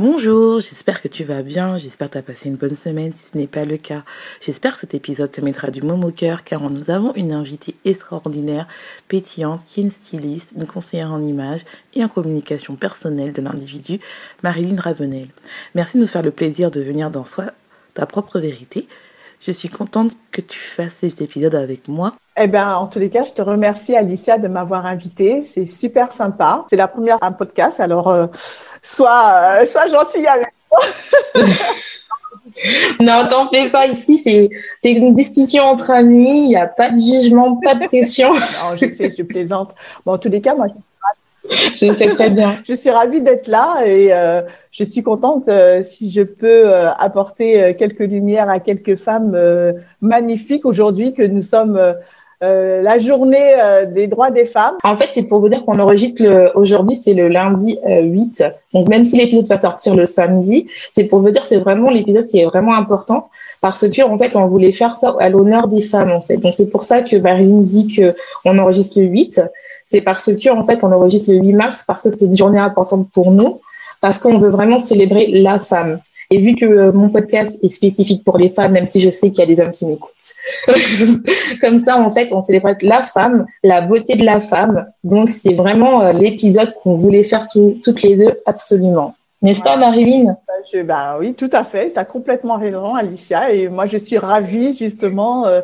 Bonjour, j'espère que tu vas bien, j'espère que tu as passé une bonne semaine si ce n'est pas le cas. J'espère que cet épisode te mettra du môme au cœur car nous avons une invitée extraordinaire, pétillante, qui est une styliste, une conseillère en images et en communication personnelle de l'individu, Marilyn Ravenel. Merci de nous faire le plaisir de venir dans soi ta propre vérité je suis contente que tu fasses cet épisode avec moi. Eh bien, en tous les cas, je te remercie, Alicia, de m'avoir invitée. C'est super sympa. C'est la première un podcast, alors euh, sois, euh, sois gentille avec moi. non, t'en fais pas. Ici, c'est une discussion entre amis. Il n'y a pas de jugement, pas de pression. non, je sais, je plaisante. Bon, en tous les cas, moi, je sais très bien. je suis ravie d'être là et euh, je suis contente euh, si je peux euh, apporter quelques lumières à quelques femmes magnifiques aujourd'hui que nous sommes la journée des droits des femmes. En fait, c'est pour vous dire qu'on enregistre aujourd'hui, c'est le lundi 8. Donc même si l'épisode va sortir le samedi, c'est pour vous dire c'est vraiment l'épisode qui est vraiment important parce que en fait, on voulait faire ça à l'honneur des femmes en fait. Donc c'est pour ça que Marine dit que on enregistre le 8 c'est parce que en fait on enregistre le 8 mars parce que c'est une journée importante pour nous, parce qu'on veut vraiment célébrer la femme. Et vu que euh, mon podcast est spécifique pour les femmes, même si je sais qu'il y a des hommes qui m'écoutent, comme ça en fait on célèbre la femme, la beauté de la femme. Donc c'est vraiment euh, l'épisode qu'on voulait faire toutes les deux absolument. N'est-ce pas, Marilyn? Bah, Oui, tout à fait. Tu as complètement raison, Alicia. Et moi, je suis ravie, justement, euh,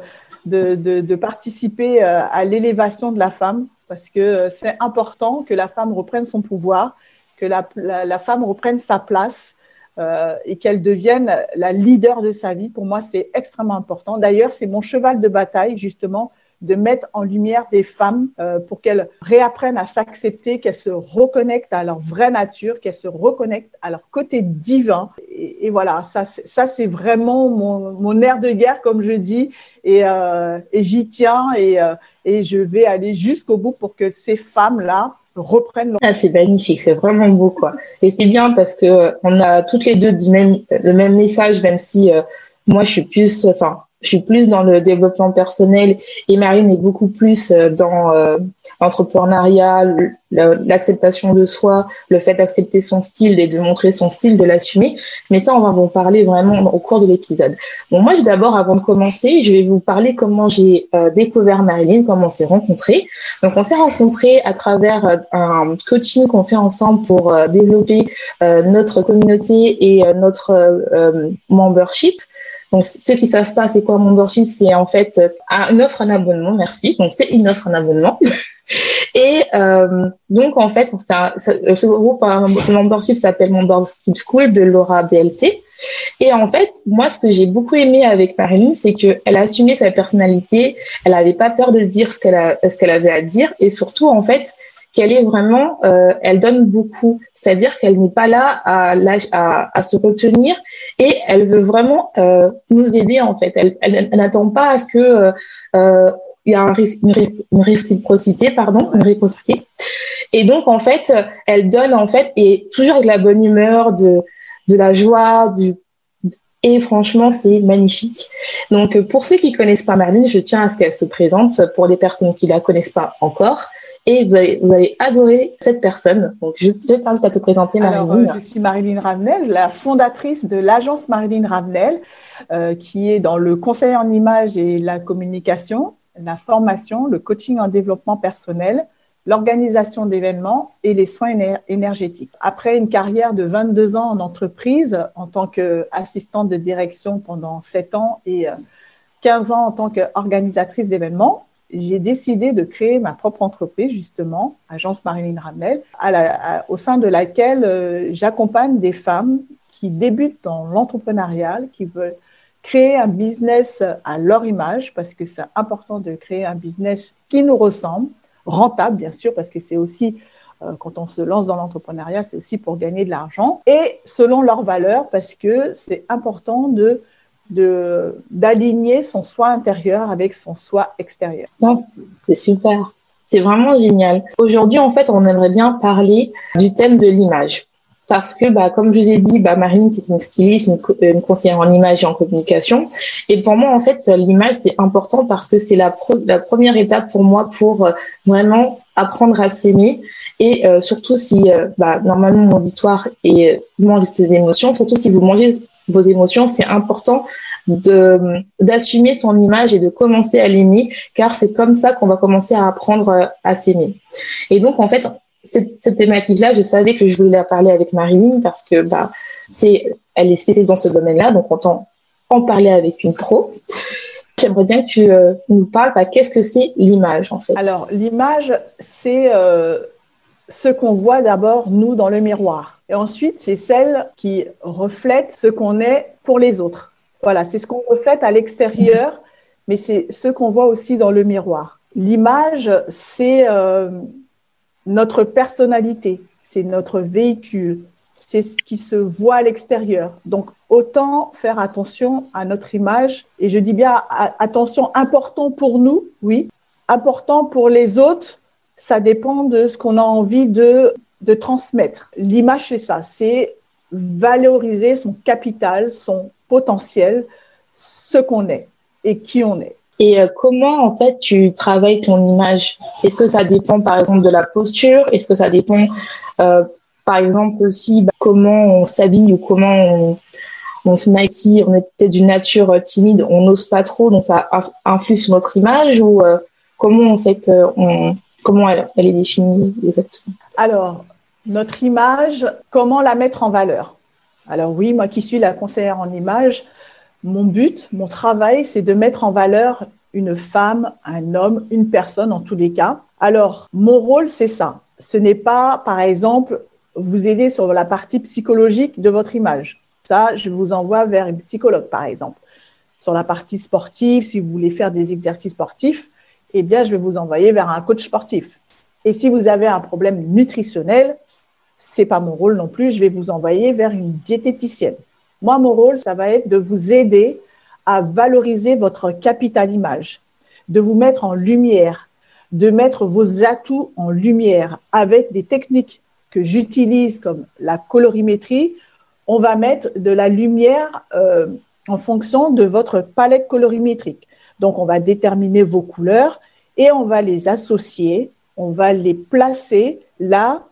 de, participer à l'élévation de la femme parce que c'est important que la femme reprenne son pouvoir, que la, femme reprenne sa place euh, et qu'elle devienne la leader de sa vie. Pour moi, c'est extrêmement important. D'ailleurs, c'est mon cheval de bataille, justement, de mettre en lumière des femmes euh, pour qu'elles réapprennent à s'accepter, qu'elles se reconnectent à leur vraie nature, qu'elles se reconnectent à leur côté divin. Et, voilà, ça, ça c'est vraiment mon, mon air de guerre, comme je dis, et, euh, et j'y tiens. Et, euh, et je vais aller jusqu'au bout pour que ces femmes-là reprennent. Ah, c'est magnifique, c'est vraiment beau, quoi. Et c'est bien parce que euh, on a toutes les deux du même, le même message, même si euh, moi, je suis plus, enfin, je suis plus dans le développement personnel et Marine est beaucoup plus euh, dans euh, l'entrepreneuriat, l'acceptation de soi, le fait d'accepter son style et de montrer son style, de l'assumer. Mais ça, on va vous parler vraiment au cours de l'épisode. Bon, moi, d'abord, avant de commencer, je vais vous parler comment j'ai euh, découvert Marilyn, comment on s'est rencontrés. Donc, on s'est rencontrés à travers un coaching qu'on fait ensemble pour développer notre communauté et notre membership. Donc, ceux qui savent pas c'est quoi membership, c'est en fait euh, une offre en abonnement, merci. Donc, c'est une offre en abonnement. Et euh, donc, en fait, ça, ce groupe, ce membership s'appelle Membership School de Laura BLT. Et en fait, moi, ce que j'ai beaucoup aimé avec Marilyn, c'est qu'elle a assumé sa personnalité, elle n'avait pas peur de dire ce qu'elle ce qu'elle avait à dire, et surtout, en fait, qu'elle est vraiment, euh, elle donne beaucoup, c'est-à-dire qu'elle n'est pas là à, à, à, se retenir et elle veut vraiment euh, nous aider en fait. Elle, elle, n'attend pas à ce que euh, euh il y a un, une, réciprocité, pardon, une réciprocité. Et donc en fait, elle donne en fait et toujours avec la bonne humeur, de de la joie, du et franchement, c'est magnifique. Donc, pour ceux qui connaissent pas Marlene, je tiens à ce qu'elle se présente pour les personnes qui la connaissent pas encore et vous allez, vous allez adorer cette personne. Donc, je, je t'invite à te présenter, Marilyn. Euh, je suis Marilyn Ravenel, la fondatrice de l'agence Marilyn Ravenel. euh, qui est dans le conseil en image et la communication, la formation, le coaching en développement personnel, l'organisation d'événements et les soins énergétiques. Après une carrière de 22 ans en entreprise en tant qu'assistante de direction pendant 7 ans et 15 euh, ans en tant qu'organisatrice d'événements, j'ai décidé de créer ma propre entreprise, justement, Agence Marilyn Ramel, au sein de laquelle euh, j'accompagne des femmes qui débutent dans l'entrepreneuriat, qui veulent créer un business à leur image, parce que c'est important de créer un business qui nous ressemble, rentable, bien sûr, parce que c'est aussi, euh, quand on se lance dans l'entrepreneuriat, c'est aussi pour gagner de l'argent, et selon leurs valeurs, parce que c'est important de d'aligner son soi intérieur avec son soi extérieur. C'est super. C'est vraiment génial. Aujourd'hui, en fait, on aimerait bien parler du thème de l'image. Parce que, bah, comme je vous ai dit, bah, Marine, c'est une styliste, une, conseillère en image et en communication. Et pour moi, en fait, l'image, c'est important parce que c'est la, première étape pour moi pour euh, vraiment apprendre à s'aimer. Et euh, surtout si, euh, bah, normalement, mon auditoire est, mange ses émotions, surtout si vous mangez vos émotions, c'est important de d'assumer son image et de commencer à l'aimer, car c'est comme ça qu'on va commencer à apprendre euh, à s'aimer. Et donc en fait, cette, thématique-là, je savais que je voulais la parler avec Marilyn parce que bah c'est elle est spécialisée dans ce domaine-là, donc on en parler avec une pro. J'aimerais bien que tu euh, nous parles, bah, qu'est-ce que c'est l'image en fait? Alors l'image, c'est euh, ce qu'on voit d'abord nous dans le miroir. Et ensuite, c'est celle qui reflète ce qu'on est pour les autres. Voilà, c'est ce qu'on reflète à l'extérieur, mais c'est ce qu'on voit aussi dans le miroir. L'image, c'est euh, notre personnalité, c'est notre véhicule, c'est ce qui se voit à l'extérieur. Donc, autant faire attention à notre image. Et je dis bien attention, important pour nous, oui. Important pour les autres, ça dépend de ce qu'on a envie de de transmettre. L'image, c'est ça, c'est valoriser son capital, son potentiel, ce qu'on est et qui on est. Et euh, comment en fait tu travailles ton image? Est-ce que ça dépend par exemple de la posture? Est-ce que ça dépend euh, par exemple aussi bah, comment on s'habille ou comment on, se met Si on est peut-être d'une nature euh, timide, on n'ose pas trop, donc ça influe sur notre image ou comment en fait on comment elle, est définie exactement Alors notre image, comment la mettre en valeur? Alors oui, moi qui suis la conseillère en image, mon but, mon travail, c'est de mettre en valeur une femme, un homme, une personne en tous les cas. Alors, mon rôle, c'est ça. Ce n'est pas, par exemple, vous aider sur la partie psychologique de votre image. Ça, je vous envoie vers une psychologue, par exemple. Sur la partie sportive, si vous voulez faire des exercices sportifs, eh bien, je vais vous envoyer vers un coach sportif. Et si vous avez un problème nutritionnel, c'est pas mon rôle non plus, je vais vous envoyer vers une diététicienne. Moi, mon rôle, ça va être de vous aider à valoriser votre capital image, de vous mettre en lumière, de mettre vos atouts en lumière avec des techniques que j'utilise comme la colorimétrie. On va mettre de la lumière euh, en fonction de votre palette colorimétrique. Donc, on va déterminer vos couleurs et on va les associer on va les placer là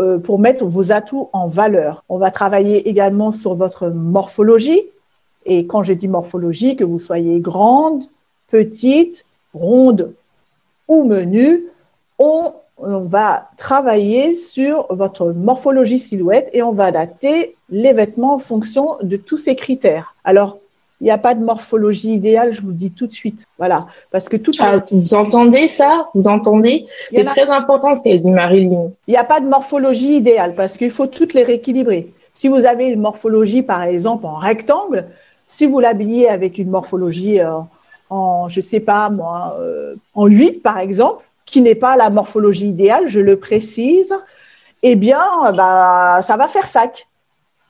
euh, pour mettre vos atouts en valeur. On va travailler également sur votre morphologie. Et quand je dis morphologie, que vous soyez grande, petite, ronde ou menue, on, on va travailler sur votre morphologie silhouette et on va adapter les vêtements en fonction de tous ces critères. Alors, il n'y a pas de morphologie idéale, je vous le dis tout de suite. Voilà. Parce que tout. Ah, vous entendez ça? Vous entendez? C'est très important ce qu'elle dit Marilyn. Il n'y a pas de morphologie idéale parce qu'il faut toutes les rééquilibrer. Si vous avez une morphologie, par exemple, en rectangle, si vous l'habillez avec une morphologie euh, en, je sais pas moi, euh, en 8, par exemple, qui n'est pas la morphologie idéale, je le précise, eh bien, bah, ça va faire sac.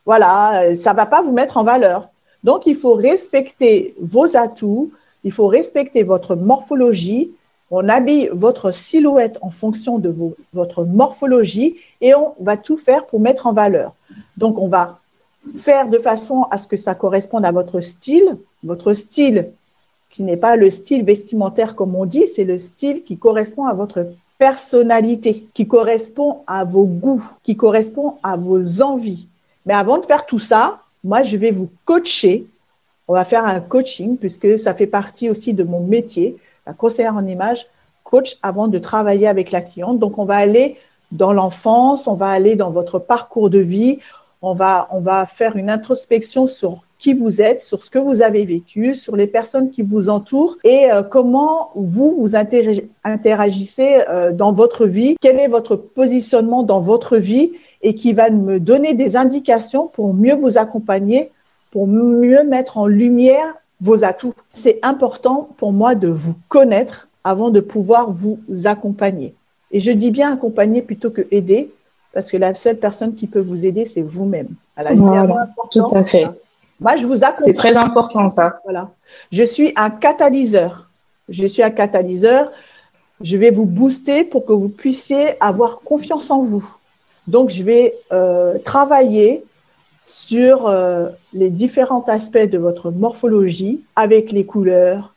Voilà, ça va pas vous mettre en valeur. Donc, il faut respecter vos atouts, il faut respecter votre morphologie. On habille votre silhouette en fonction de votre morphologie et on va tout faire pour mettre en valeur. Donc, on va faire de façon à ce que ça corresponde à votre style, votre style qui n'est pas le style vestimentaire comme on dit, c'est le style qui correspond à votre personnalité, qui correspond à vos goûts, qui correspond à vos envies. Mais avant de faire tout ça, moi, je vais vous coacher. On va faire un coaching puisque ça fait partie aussi de mon métier, la conseillère en image, coach avant de travailler avec la cliente. Donc, on va aller dans l'enfance, on va aller dans votre parcours de vie, on va, on va faire une introspection sur qui vous êtes, sur ce que vous avez vécu, sur les personnes qui vous entourent et euh, comment vous vous interagissez euh, dans votre vie, quel est votre positionnement dans votre vie et qui va me donner des indications pour mieux vous accompagner, pour mieux mettre en lumière vos atouts. C'est important pour moi de vous connaître avant de pouvoir vous accompagner. Et je dis bien accompagner plutôt que aider, parce que la seule personne qui peut vous aider, c'est vous-même. Voilà, tout à fait. Moi, je vous C'est très important, ça. Voilà. Je suis un catalyseur. Je suis un catalyseur. Je vais vous booster pour que vous puissiez avoir confiance en vous. Donc, je vais euh, travailler sur euh, les différents aspects de votre morphologie avec les couleurs,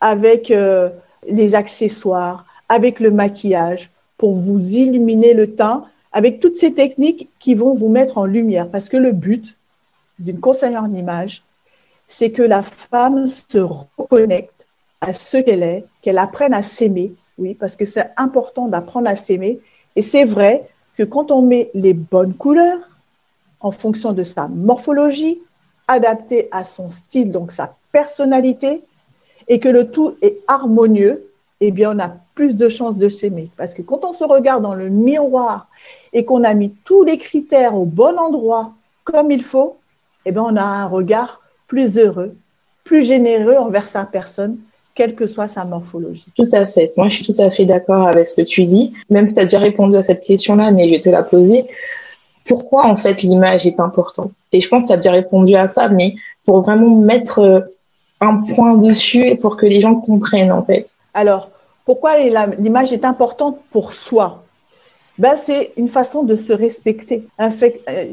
avec euh, les accessoires, avec le maquillage pour vous illuminer le teint, avec toutes ces techniques qui vont vous mettre en lumière. Parce que le but, d'une conseillère en image, c'est que la femme se reconnecte à ce qu'elle est, qu'elle apprenne à s'aimer, oui, parce que c'est important d'apprendre à s'aimer. Et c'est vrai que quand on met les bonnes couleurs en fonction de sa morphologie, adaptée à son style, donc sa personnalité, et que le tout est harmonieux, eh bien, on a plus de chances de s'aimer. Parce que quand on se regarde dans le miroir et qu'on a mis tous les critères au bon endroit, comme il faut, eh bien, on a un regard plus heureux, plus généreux envers sa personne, quelle que soit sa morphologie. Tout à fait. Moi, je suis tout à fait d'accord avec ce que tu dis. Même si tu as déjà répondu à cette question-là, mais je vais te la poser. Pourquoi, en fait, l'image est importante? Et je pense que tu as déjà répondu à ça, mais pour vraiment mettre euh, un point dessus et pour que les gens comprennent, en fait. Alors, pourquoi l'image est importante pour soi? Ben, c'est une façon de se respecter. Euh,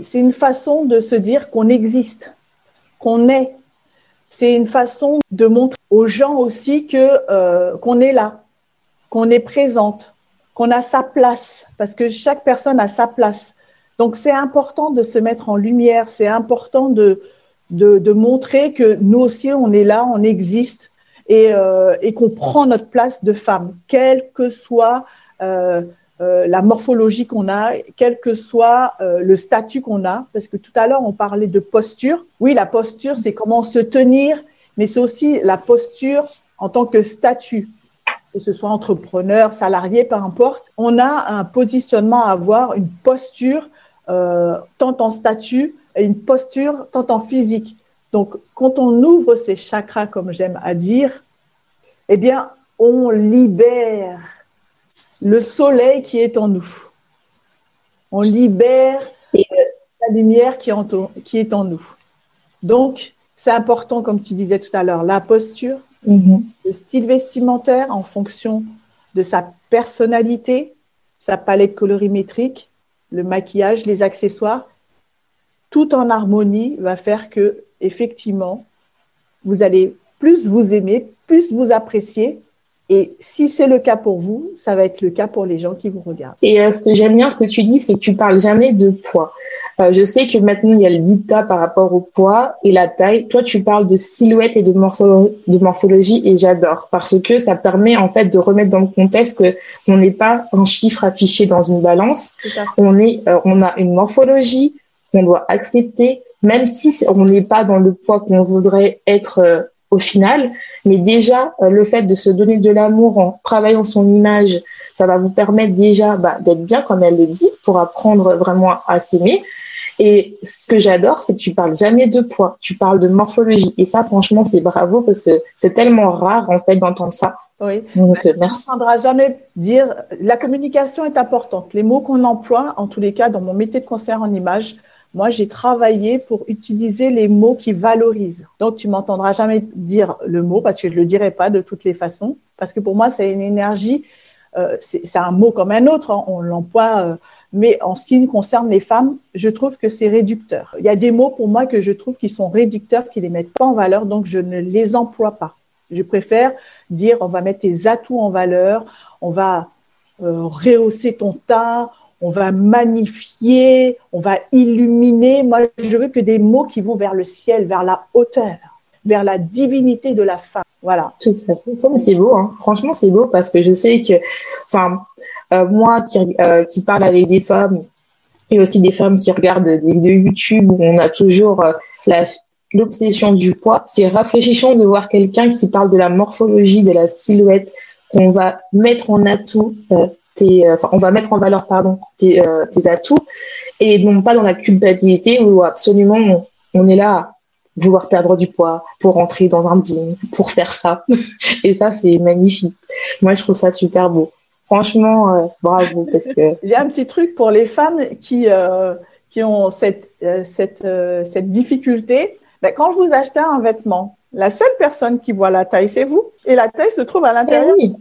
c'est une façon de se dire qu'on existe, qu'on est. C'est une façon de montrer aux gens aussi que euh, qu'on est là, qu'on est présente, qu'on a sa place, parce que chaque personne a sa place. Donc c'est important de se mettre en lumière, c'est important de, de, de, montrer que nous aussi on est là, on existe et, euh, et qu'on prend notre place de femme, quel que soit euh, euh, la morphologie qu'on a, quel que soit euh, le statut qu'on a, parce que tout à l'heure on parlait de posture. Oui, la posture, c'est comment se tenir, mais c'est aussi la posture en tant que statut, que ce soit entrepreneur, salarié, peu importe. On a un positionnement à avoir, une posture euh, tant en statut et une posture tant en physique. Donc, quand on ouvre ces chakras, comme j'aime à dire, eh bien, on libère le soleil qui est en nous. On libère la lumière qui est en nous. Donc, c'est important, comme tu disais tout à l'heure, la posture, mm-hmm. le style vestimentaire en fonction de sa personnalité, sa palette colorimétrique, le maquillage, les accessoires, tout en harmonie va faire que, effectivement, vous allez plus vous aimer, plus vous apprécier et si c'est le cas pour vous, ça va être le cas pour les gens qui vous regardent. Et euh, ce que j'aime bien, ce que tu dis, c'est que tu parles jamais de poids. Euh, je sais que maintenant, il y a le dictat par rapport au poids et la taille. Toi, tu parles de silhouette et de, de morphologie et j'adore parce que ça permet en fait de remettre dans le contexte que on n'est pas un chiffre affiché dans une balance. On est, euh, on a une morphologie qu'on doit accepter, même si on n'est pas dans le poids qu'on voudrait être euh, au final. Mais déjà, euh, le fait de se donner de l'amour en travaillant son image, ça va vous permettre déjà bah, d'être bien, comme elle le dit, pour apprendre vraiment à s'aimer. Et ce que j'adore, c'est que tu parles jamais de poids, tu parles de morphologie. Et ça, franchement, c'est bravo parce que c'est tellement rare, en fait, d'entendre ça. Oui. Donc, euh, merci. On ne jamais dire, la communication est importante. Les mots qu'on emploie, en tous les cas, dans mon métier de concert en image, moi, j'ai travaillé pour utiliser les mots qui valorisent. Donc, tu m'entendras jamais dire le mot parce que je le dirai pas de toutes les façons. Parce que pour moi, c'est une énergie, euh, c'est un mot comme un autre, hein, on l'emploie. Euh, mais en ce qui concerne les femmes, je trouve que c'est réducteur. Il y a des mots pour moi que je trouve qui sont réducteurs, qui les mettent pas en valeur, donc je ne les emploie pas. Je préfère dire on va mettre tes atouts en valeur, on va euh, rehausser ton teint, on va magnifier, on va illuminer. Moi, je veux que des mots qui vont vers le ciel, vers la hauteur. vers la divinité de la femme. Voilà. C'est beau, hein. franchement, c'est beau parce que je sais que, enfin, euh, moi qui, euh, qui parle avec des femmes et aussi des femmes qui regardent des vidéos YouTube où on a toujours euh, l'obsession du poids, c'est rafraîchissant de voir quelqu'un qui parle de la morphologie, de la silhouette, qu'on va mettre en atout, tes, enfin, on va mettre en valeur pardon tes, tes, atouts et non pas dans la culpabilité où absolument on, on est là vouloir perdre du poids, pour rentrer dans un gym, pour faire ça. Et ça, c'est magnifique. Moi, je trouve ça super beau. Franchement, euh, bravo parce que. J'ai un petit truc pour les femmes qui euh, qui ont cette euh, cette cette difficulté. Ben, quand vous achetez un vêtement, la seule personne qui voit la taille, c'est vous, et la taille se trouve à l'intérieur. Eh oui.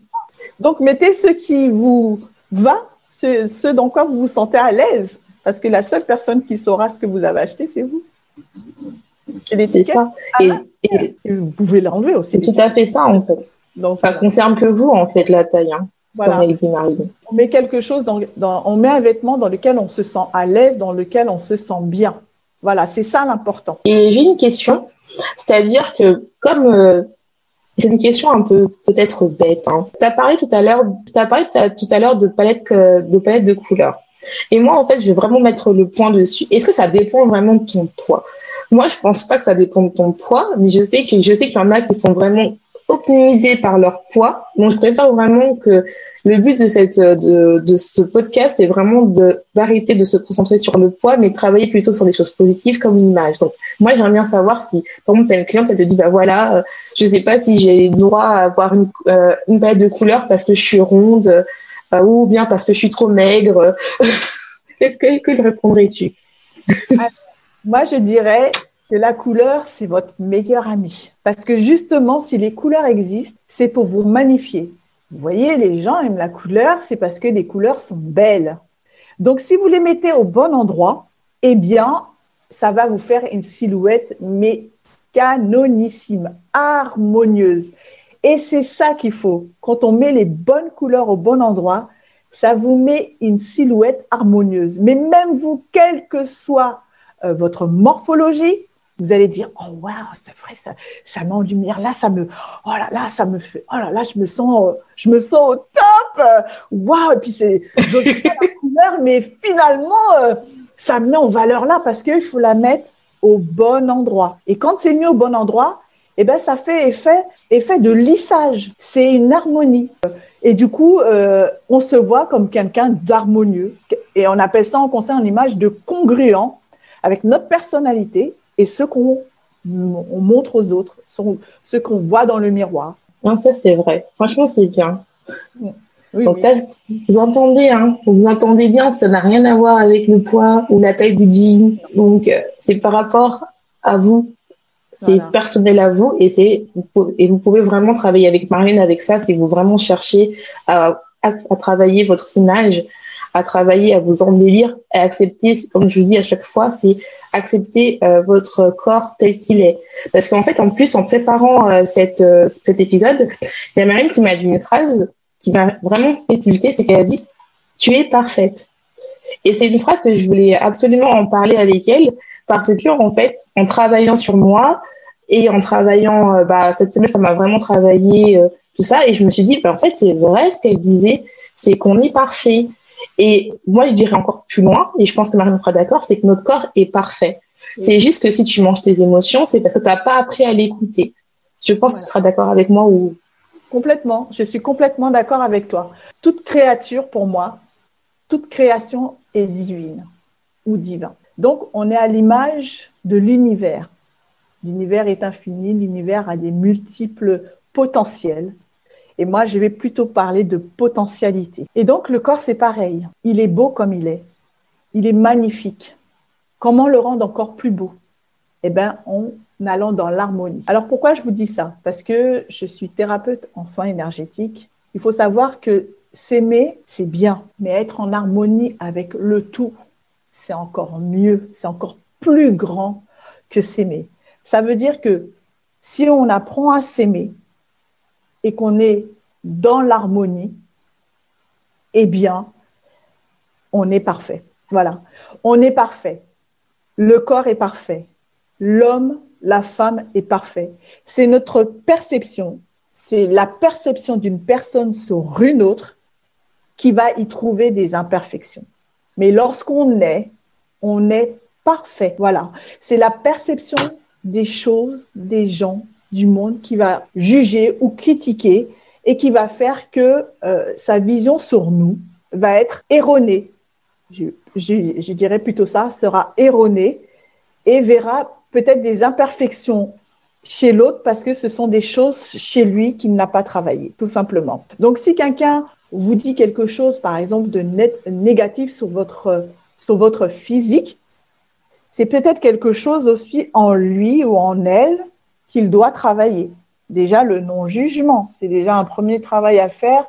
Donc mettez ce qui vous va, ce, ce dans quoi vous vous sentez à l'aise, parce que la seule personne qui saura ce que vous avez acheté, c'est vous. C'est ça. Et, et, vous pouvez l'enlever aussi. C'est tout à fait ça, en fait. Donc, ça concerne que vous, en fait, la taille. Hein, voilà. On met quelque chose dans, dans, on met un vêtement dans lequel on se sent à l'aise, dans lequel on se sent bien. Voilà, c'est ça l'important. Et j'ai une question, c'est-à-dire que comme euh, c'est une question un peu peut-être bête, hein. tu parlé tout à l'heure, tu as parlé tout à l'heure de palette de palette de couleurs. Et moi, en fait, je vais vraiment mettre le point dessus. Est-ce que ça dépend vraiment de ton poids? Moi, je pense pas que ça dépend de ton poids, mais je sais que je sais qu'il y en a qui sont vraiment optimisés par leur poids. Donc, je préfère vraiment que le but de cette de, de ce podcast, c'est vraiment d'arrêter de se concentrer sur le poids, mais travailler plutôt sur des choses positives comme l'image. Donc, moi, j'aimerais bien savoir si, par exemple, tu une cliente, elle te dit, bah voilà, euh, je sais pas si j'ai droit à avoir une, euh, une palette de couleurs parce que je suis ronde euh, ou bien parce que je suis trop maigre. Qu'est-ce que, que répondrais-tu? Ah, moi, je dirais la couleur, c'est votre meilleur ami. Parce que justement, si les couleurs existent, c'est pour vous magnifier. Vous voyez, les gens aiment la couleur, c'est parce que les couleurs sont belles. Donc, si vous les mettez au bon endroit, eh bien, ça va vous faire une silhouette, mais canonissime, harmonieuse. Et c'est ça qu'il faut. Quand on met les bonnes couleurs au bon endroit, ça vous met une silhouette harmonieuse. Mais même vous, quel que soit euh, votre morphologie, vous allez dire oh wow c'est vrai ça ça met en lumière. Là ça me oh là là ça me fait oh là là je me sens je me sens au top. Waouh et puis c'est la couleur mais finalement euh, ça me met en valeur là parce qu'il faut la mettre au bon endroit. Et quand c'est mis au bon endroit eh ben ça fait effet effet de lissage. C'est une harmonie. Et du coup euh, on se voit comme quelqu'un d'harmonieux. Et on appelle ça en conseil en image de congruent avec notre personnalité et ce qu'on montre aux autres, ce qu'on voit dans le miroir. Non, ça c'est vrai. Franchement, c'est bien. Donc vous entendez, hein, vous entendez bien, ça n'a rien à voir avec le poids ou la taille du jean. Donc euh, c'est par rapport à vous, c'est personnel à vous et c'est et vous pouvez vraiment travailler avec Marine avec ça si vous vraiment cherchez à, à travailler votre image à travailler, à vous embellir, à accepter, comme je vous dis à chaque fois, c'est accepter euh, votre corps tel qu'il est. Parce qu'en fait, en plus, en préparant euh, euh, cet épisode, il y a Marine qui m'a dit une phrase qui m'a vraiment fait tilter, c'est qu'elle a dit « tu es parfaite ». Et c'est une phrase que je voulais absolument en parler avec elle parce que en fait, en travaillant sur moi et en travaillant, bah, cette semaine, ça m'a vraiment travaillé tout ça et je me suis dit, bah, en fait, c'est vrai ce qu'elle disait, c'est qu'on est parfait. Et moi, je dirais encore plus loin, et je pense que Marine sera d'accord, c'est que notre corps est parfait. C'est juste que si tu manges tes émotions, c'est parce que tu n'as pas appris à l'écouter. Je pense que tu seras d'accord avec moi ou... Complètement. Je suis complètement d'accord avec toi. Toute créature, pour moi, toute création est divine ou divin. Donc, on est à l'image de l'univers. L'univers est infini, l'univers a des multiples potentiels. Et moi, je vais plutôt parler de potentialité. Et donc, le corps, c'est pareil. Il est beau comme il est. Il est magnifique. Comment le rendre encore plus beau? Eh bien, en allant dans l'harmonie. Alors, pourquoi je vous dis ça? Parce que je suis thérapeute en soins énergétiques. Il faut savoir que s'aimer, c'est bien, mais être en harmonie avec le tout, c'est encore mieux, c'est encore plus grand que s'aimer. Ça veut dire que si on apprend à s'aimer, et qu'on est dans l'harmonie, eh bien, on est parfait. Voilà, on est parfait. Le corps est parfait. L'homme la femme est parfaite. C'est notre perception, c'est la perception d'une personne sur une autre qui va y trouver des imperfections. Mais lorsqu'on est, on est parfait. Voilà. C'est la perception des choses, des gens, du monde qui va juger ou critiquer et qui va faire que euh, sa vision sur nous va être erronée. Je, dirais plutôt ça, sera erronée et verra peut-être des imperfections chez l'autre parce que ce sont des choses chez lui qu'il n'a pas travaillé, tout simplement. Donc si quelqu'un vous dit quelque chose, par exemple, de négatif sur votre, sur votre physique, c'est peut-être quelque chose aussi en lui ou en elle qu'il doit travailler. Déjà, le non-jugement, c'est déjà un premier travail à faire,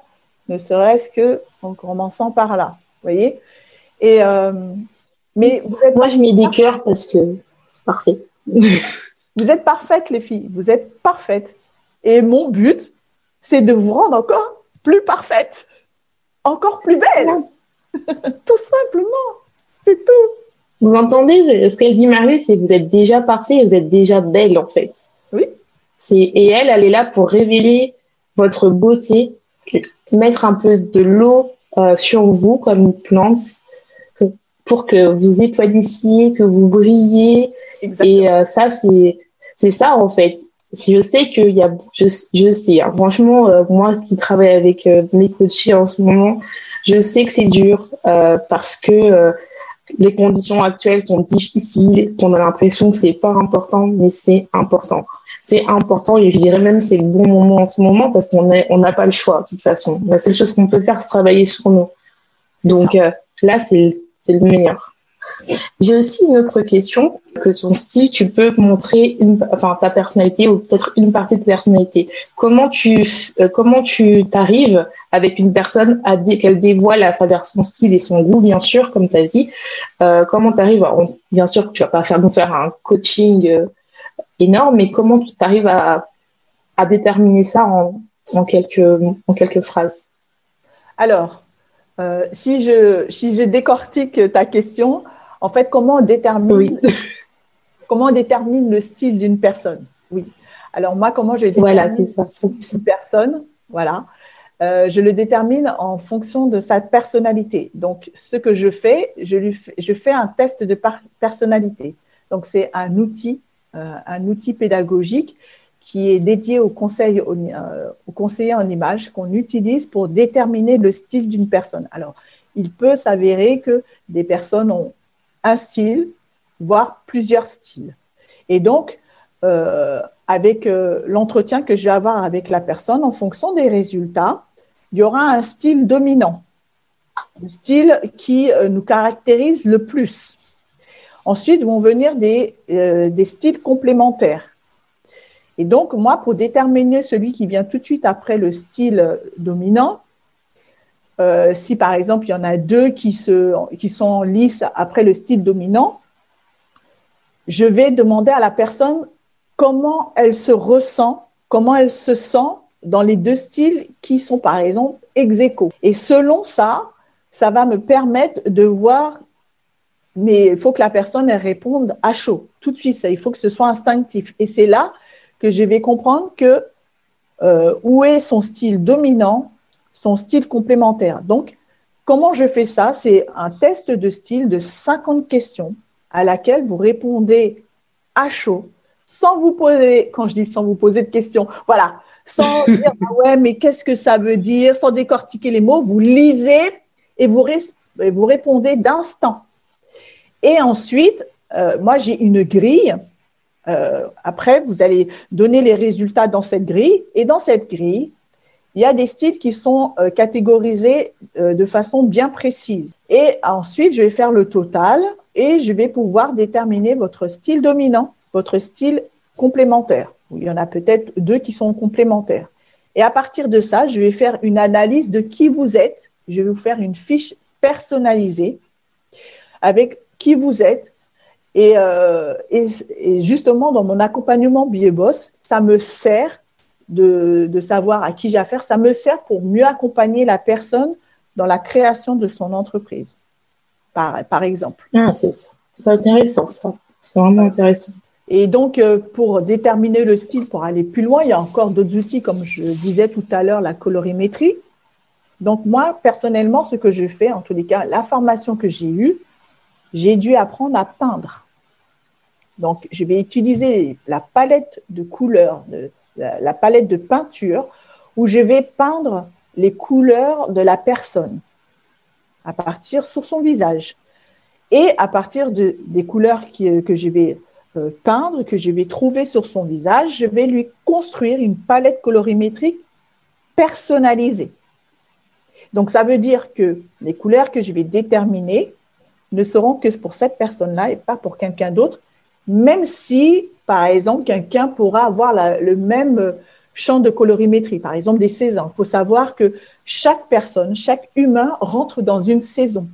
ne serait-ce que en commençant par là. Vous voyez Et euh, mais moi, je mets des cœurs parce que c'est parfait. vous êtes parfaites, les filles. Vous êtes parfaites. Et mon but, c'est de vous rendre encore plus parfaite, encore plus belle. tout simplement. C'est tout. Vous entendez ce qu'elle dit, Marie C'est vous êtes déjà parfait, vous êtes déjà belle, en fait. Et elle, elle est là pour révéler votre beauté, mettre un peu de l'eau euh, sur vous comme une plante pour que vous étoilissiez, que vous brilliez. Et euh, ça, c'est c'est ça en fait. Si je sais qu'il y a, je, je sais, hein, franchement, euh, moi qui travaille avec mes coachés en ce moment, je sais que c'est dur parce que les conditions actuelles sont difficiles, qu'on a l'impression que c'est pas important, mais c'est important. C'est important et je dirais même c'est le bon moment en ce moment parce qu'on on n'a pas le choix de toute façon. La seule chose qu'on peut faire, c'est travailler sur nous. Donc euh, là, c'est le meilleur. J'ai aussi une autre question, que ton style, tu peux montrer ta personnalité ou peut-être une partie de ta personnalité. Comment tu, euh, comment tu t'arrives avec une personne à qu'elle dévoile à travers son style et son goût, bien sûr, comme tu as dit. Euh, comment tu arrives, bien sûr, tu vas pas faire nous faire un coaching euh, énorme, mais comment tu t'arrives à, à déterminer ça en, en, quelques, en quelques phrases? Alors, si, je, si je décortique ta question, en fait, comment on détermine, comment on détermine le style d'une personne? Oui. Alors moi, comment je détermine voilà, ça. une personne? Voilà. Euh, je le détermine en fonction de sa personnalité. Donc, ce que je fais, je, lui fais, je fais un test de personnalité. Donc, c'est un outil, euh, un outil pédagogique qui est dédié au conseil, au, euh, au conseiller en image qu'on utilise pour déterminer le style d'une personne. Alors, il peut s'avérer que des personnes ont un style, voire plusieurs styles. Et donc, euh, avec euh, l'entretien que je vais avoir avec la personne, en fonction des résultats, il y aura un style dominant, un style qui euh, nous caractérise le plus. Ensuite vont venir des styles complémentaires. Et donc, moi, pour déterminer celui qui vient tout de suite après le style dominant, euh, si par exemple il y en a deux qui, sont lisses après le style dominant, je vais demander à la personne comment elle se ressent, comment elle se sent dans les deux styles qui sont par exemple ex Et selon ça, ça va me permettre de voir, mais il faut que la personne réponde à chaud, tout de suite, il faut que ce soit instinctif. Et c'est là que je vais comprendre que euh, où est son style dominant son style complémentaire. Donc, comment je fais ça? C'est un test de style de 50 questions à laquelle vous répondez à chaud, sans vous poser, quand je dis sans vous poser de questions, voilà, sans dire ah ouais, mais qu'est-ce que ça veut dire, sans décortiquer les mots, vous lisez et vous, vous répondez d'instant. Et ensuite, euh, moi j'ai une grille. Euh, après, vous allez donner les résultats dans cette grille. Et dans cette grille, il y a des styles qui sont euh, catégorisés euh, de façon bien précise. Et ensuite, je vais faire le total et je vais pouvoir déterminer votre style dominant, votre style complémentaire. Il y en a peut-être deux qui sont complémentaires. Et à partir de ça, je vais faire une analyse de qui vous êtes. Je vais vous faire une fiche personnalisée avec qui vous êtes. Et, euh, et, et justement, dans mon accompagnement Billet Boss, ça me sert de, savoir à qui j'ai affaire, ça me sert pour mieux accompagner la personne dans la création de son entreprise, par, par exemple. Ah, c'est intéressant, ça. C'est vraiment intéressant. Et donc, euh, pour déterminer le style, pour aller plus loin, il y a encore d'autres outils, comme je disais tout à l'heure, la colorimétrie. Donc, moi, personnellement, ce que je fais, en tous les cas, la formation que j'ai eue, j'ai dû apprendre à peindre. Donc, je vais utiliser la palette de couleurs, la, palette de peinture, où je vais peindre les couleurs de la personne à partir sur son visage. Et à partir de, des couleurs que je vais euh, peindre, que je vais trouver sur son visage, je vais lui construire une palette colorimétrique personnalisée. Donc, ça veut dire que les couleurs que je vais déterminer ne seront que pour cette personne-là et pas pour quelqu'un d'autre, même si, par exemple, quelqu'un pourra avoir le même champ de colorimétrie, par exemple des saisons. Il faut savoir que chaque personne, chaque humain rentre dans une saison.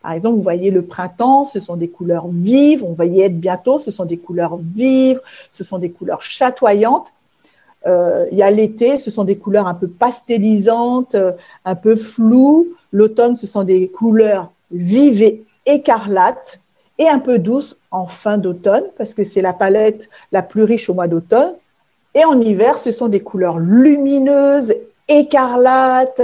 Par exemple, vous voyez le printemps, ce sont des couleurs vives, on va y être bientôt, ce sont des couleurs vives, ce sont des couleurs chatoyantes. Euh, il y a l'été, ce sont des couleurs un peu pastellisantes, euh, un peu floues. L'automne, ce sont des couleurs vives et écarlates et un peu douces en fin d'automne, parce que c'est la palette la plus riche au mois d'automne. Et en hiver, ce sont des couleurs lumineuses, écarlates,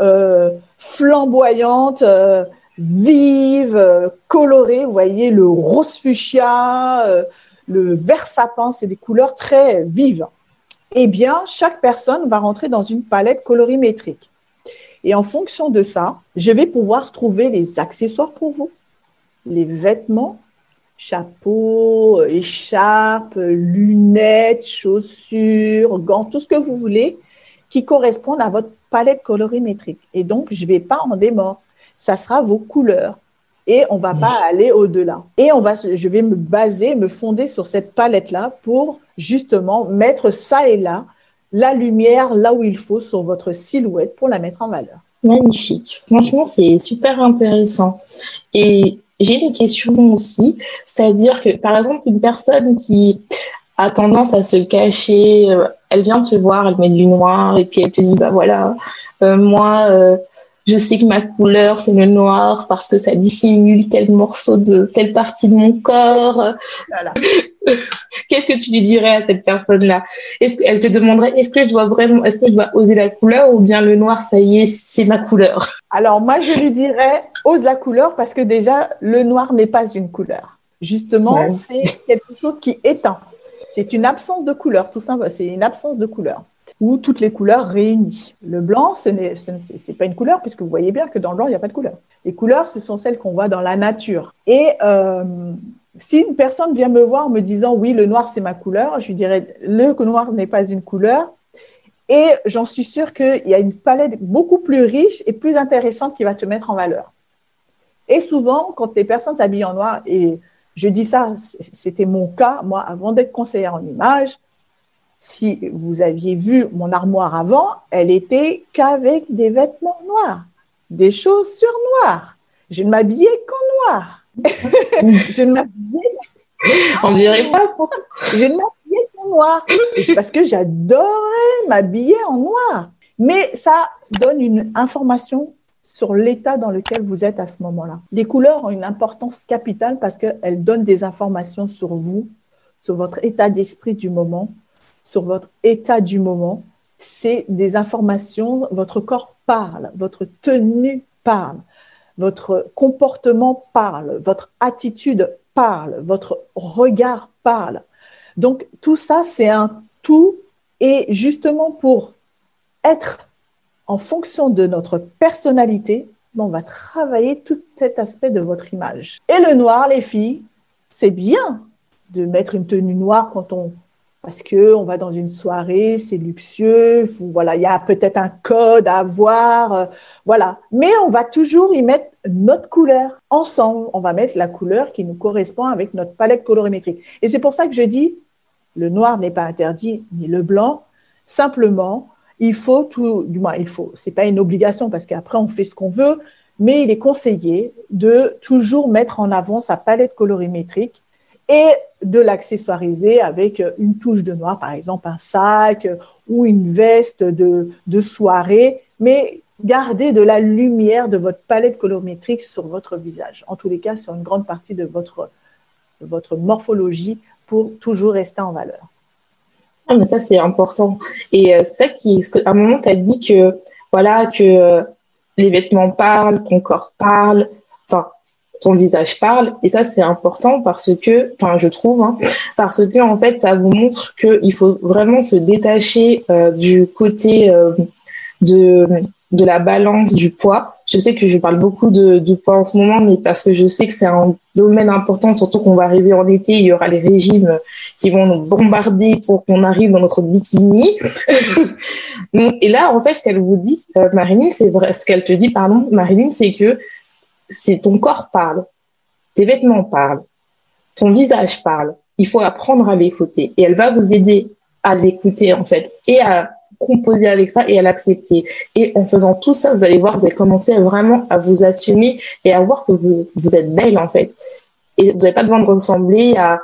euh, flamboyantes, euh, vives, colorées. Vous voyez le rose fuchsia, euh, le vert sapin, c'est des couleurs très vives. Eh bien, chaque personne va rentrer dans une palette colorimétrique. Et en fonction de ça, je vais pouvoir trouver les accessoires pour vous, les vêtements, chapeau, écharpe, lunettes, chaussures, gants, tout ce que vous voulez qui correspondent à votre palette colorimétrique. Et donc, je ne vais pas en démordre. Ça sera vos couleurs. Et on ne va pas aller au-delà. Et on va, je vais me baser, me fonder sur cette palette-là pour justement mettre ça et là la lumière là où il faut sur votre silhouette pour la mettre en valeur. Magnifique. Franchement, c'est super intéressant. Et j'ai une question aussi, c'est-à-dire que par exemple, une personne qui a tendance à se cacher, euh, elle vient te voir, elle met du noir et puis elle te dit, bah voilà, euh, moi, euh, je sais que ma couleur, c'est le noir parce que ça dissimule tel morceau de telle partie de mon corps. Qu'est-ce que tu lui dirais à cette personne-là? Est-ce qu'elle te demanderait est-ce que je dois vraiment, est-ce que je dois oser la couleur ou bien le noir, ça y est, c'est ma couleur? Alors moi, je lui dirais ose la couleur parce que déjà, le noir n'est pas une couleur. Justement, c'est quelque chose qui éteint. C'est une absence de couleur, tout simplement. C'est une absence de couleur ou toutes les couleurs réunies. Le blanc, ce n'est pas une couleur, puisque vous voyez bien que dans le blanc, il n'y a pas de couleur. Les couleurs, ce sont celles qu'on voit dans la nature. Et euh, si une personne vient me voir me disant oui, le noir, c'est ma couleur, je lui dirais le noir n'est pas une couleur. Et j'en suis sûre qu'il y a une palette beaucoup plus riche et plus intéressante qui va te mettre en valeur. Et souvent, quand les personnes s'habillent en noir, et je dis ça, c'était mon cas, moi, avant d'être conseillère en image, si vous aviez vu mon armoire avant, elle était qu'avec des vêtements noirs, des chaussures noires. Je ne m'habillais qu'en noir. Je ne m'habillais On dirait pas. Je ne m'habillais qu'en noir. Parce que j'adorais m'habiller en noir. Mais ça donne une information sur l'état dans lequel vous êtes à ce moment-là. Les couleurs ont une importance capitale parce qu'elles donnent des informations sur vous, sur votre état d'esprit du moment, sur votre état du moment. C'est des informations, votre corps parle, votre tenue parle, votre comportement parle, votre attitude parle, votre regard parle. Donc tout ça, c'est un tout et justement pour être en fonction de notre personnalité, on va travailler tout cet aspect de votre image. Et le noir, les filles, c'est bien de mettre une tenue noire quand on parce que on va dans une soirée, c'est luxueux, voilà, il y a peut-être un code à avoir, euh, voilà. Mais on va toujours y mettre notre couleur ensemble. On va mettre la couleur qui nous correspond avec notre palette colorimétrique. Et c'est pour ça que je dis, le noir n'est pas interdit, ni le blanc. Simplement, il faut tout, du moins il faut. C'est pas une obligation parce qu'après on fait ce qu'on veut, mais il est conseillé de toujours mettre en avant sa palette colorimétrique et de l'accessoiriser avec une touche de noir, par exemple un sac ou une veste de, de soirée, mais gardez de la lumière de votre palette colorimétrique sur votre visage. En tous les cas, sur une grande partie de votre, votre morphologie pour toujours rester en valeur. Ah, mais ça, c'est important. Et euh, ça qui, à un moment, tu as dit que, voilà, que euh, les vêtements parlent, ton corps parle, ton visage parle. Et ça, c'est important parce que, enfin, je trouve, hein, parce que, en fait, ça vous montre qu'il faut vraiment se détacher euh, du côté de, de la balance du poids. Je sais que je parle beaucoup de, du poids en ce moment, mais parce que je sais que c'est un domaine important, surtout qu'on va arriver en été, il y aura les régimes qui vont nous bombarder pour qu'on arrive dans notre bikini. et là, en fait, ce qu'elle vous dit, euh, Marilyn, c'est vrai, ce qu'elle te dit, pardon, Marilyn, c'est que c'est ton corps parle, tes vêtements parlent, ton visage parle. Il faut apprendre à l'écouter et elle va vous aider à l'écouter en fait et à composer avec ça et à l'accepter. Et en faisant tout ça, vous allez voir, vous allez commencer vraiment à vous assumer et à voir que vous, êtes belle en fait. Et vous n'avez pas besoin de ressembler à,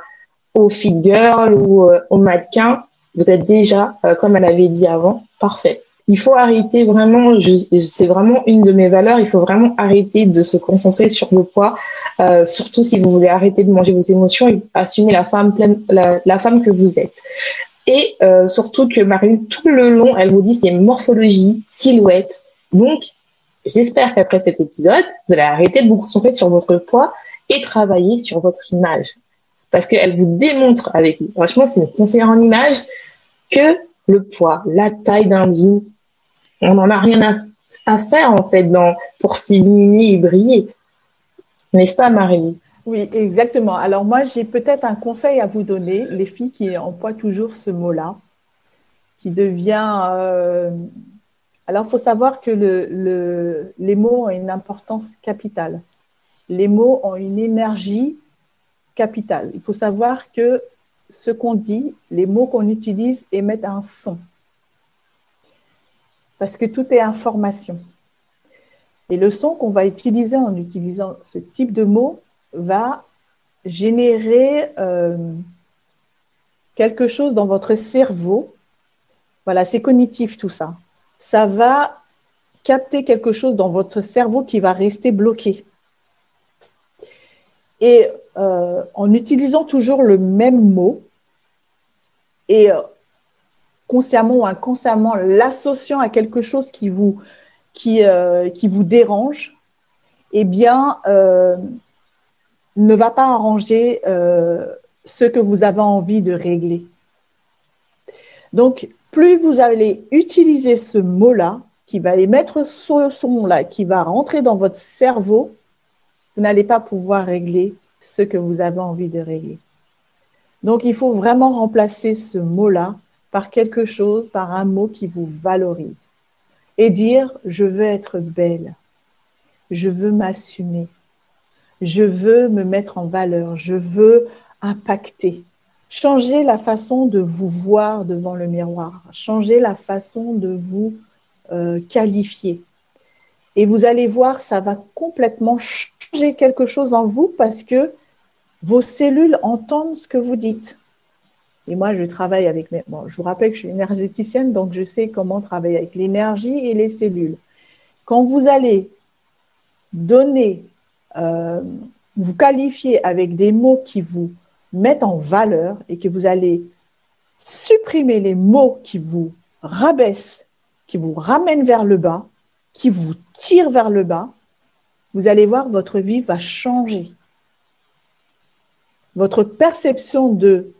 au fit girl ou euh, au mannequin. Vous êtes déjà, euh, comme elle avait dit avant, parfait. Il faut arrêter vraiment, c'est vraiment une de mes valeurs, il faut vraiment arrêter de se concentrer sur le poids, euh, surtout si vous voulez arrêter de manger vos émotions et assumer la femme pleine, la, la femme que vous êtes. Et euh, surtout que Marine, tout le long, elle vous dit c'est morphologie, silhouette. Donc, j'espère qu'après cet épisode, vous allez arrêter de vous concentrer sur votre poids et travailler sur votre image. Parce qu'elle vous démontre avec, franchement, c'est une conseillère en image, que le poids, la taille d'un jean, on n'en a rien à, à, faire, en fait, dans, pour s'illuminer et briller. N'est-ce pas, Marie oui, exactement. Alors moi, j'ai peut-être un conseil à vous donner, les filles qui emploient toujours ce mot-là, qui devient... Euh, alors, il faut savoir que le, les mots ont une importance capitale. Les mots ont une énergie capitale. Il faut savoir que ce qu'on dit, les mots qu'on utilise émettent un son. Parce que tout est information. Et le son qu'on va utiliser en utilisant ce type de mots va générer euh, quelque chose dans votre cerveau. Voilà, c'est cognitif tout ça. Ça va capter quelque chose dans votre cerveau qui va rester bloqué. Et euh, en utilisant toujours le même mot et euh, consciemment ou inconsciemment l'associant à quelque chose qui vous, qui, qui vous dérange, eh bien, ne va pas arranger euh, ce que vous avez envie de régler. Donc, plus vous allez utiliser ce mot-là, qui va émettre ce son-là, qui va rentrer dans votre cerveau, vous n'allez pas pouvoir régler ce que vous avez envie de régler. Donc, il faut vraiment remplacer ce mot-là par quelque chose, par un mot qui vous valorise. Et dire, je veux être belle, je veux m'assumer, je veux me mettre en valeur, je veux impacter. Changer la façon de vous voir devant le miroir, changer la façon de vous euh, qualifier. Et vous allez voir, ça va complètement changer quelque chose en vous parce que vos cellules entendent ce que vous dites. Et moi, je travaille avec mes... Bon, je vous rappelle que je suis énergéticienne, donc je sais comment travailler avec l'énergie et les cellules. Quand vous allez donner euh, vous qualifiez avec des mots qui vous mettent en valeur et que vous allez supprimer les mots qui vous rabaissent, qui vous ramènent vers le bas, qui vous tirent vers le bas, vous allez voir votre vie va changer. Votre perception de,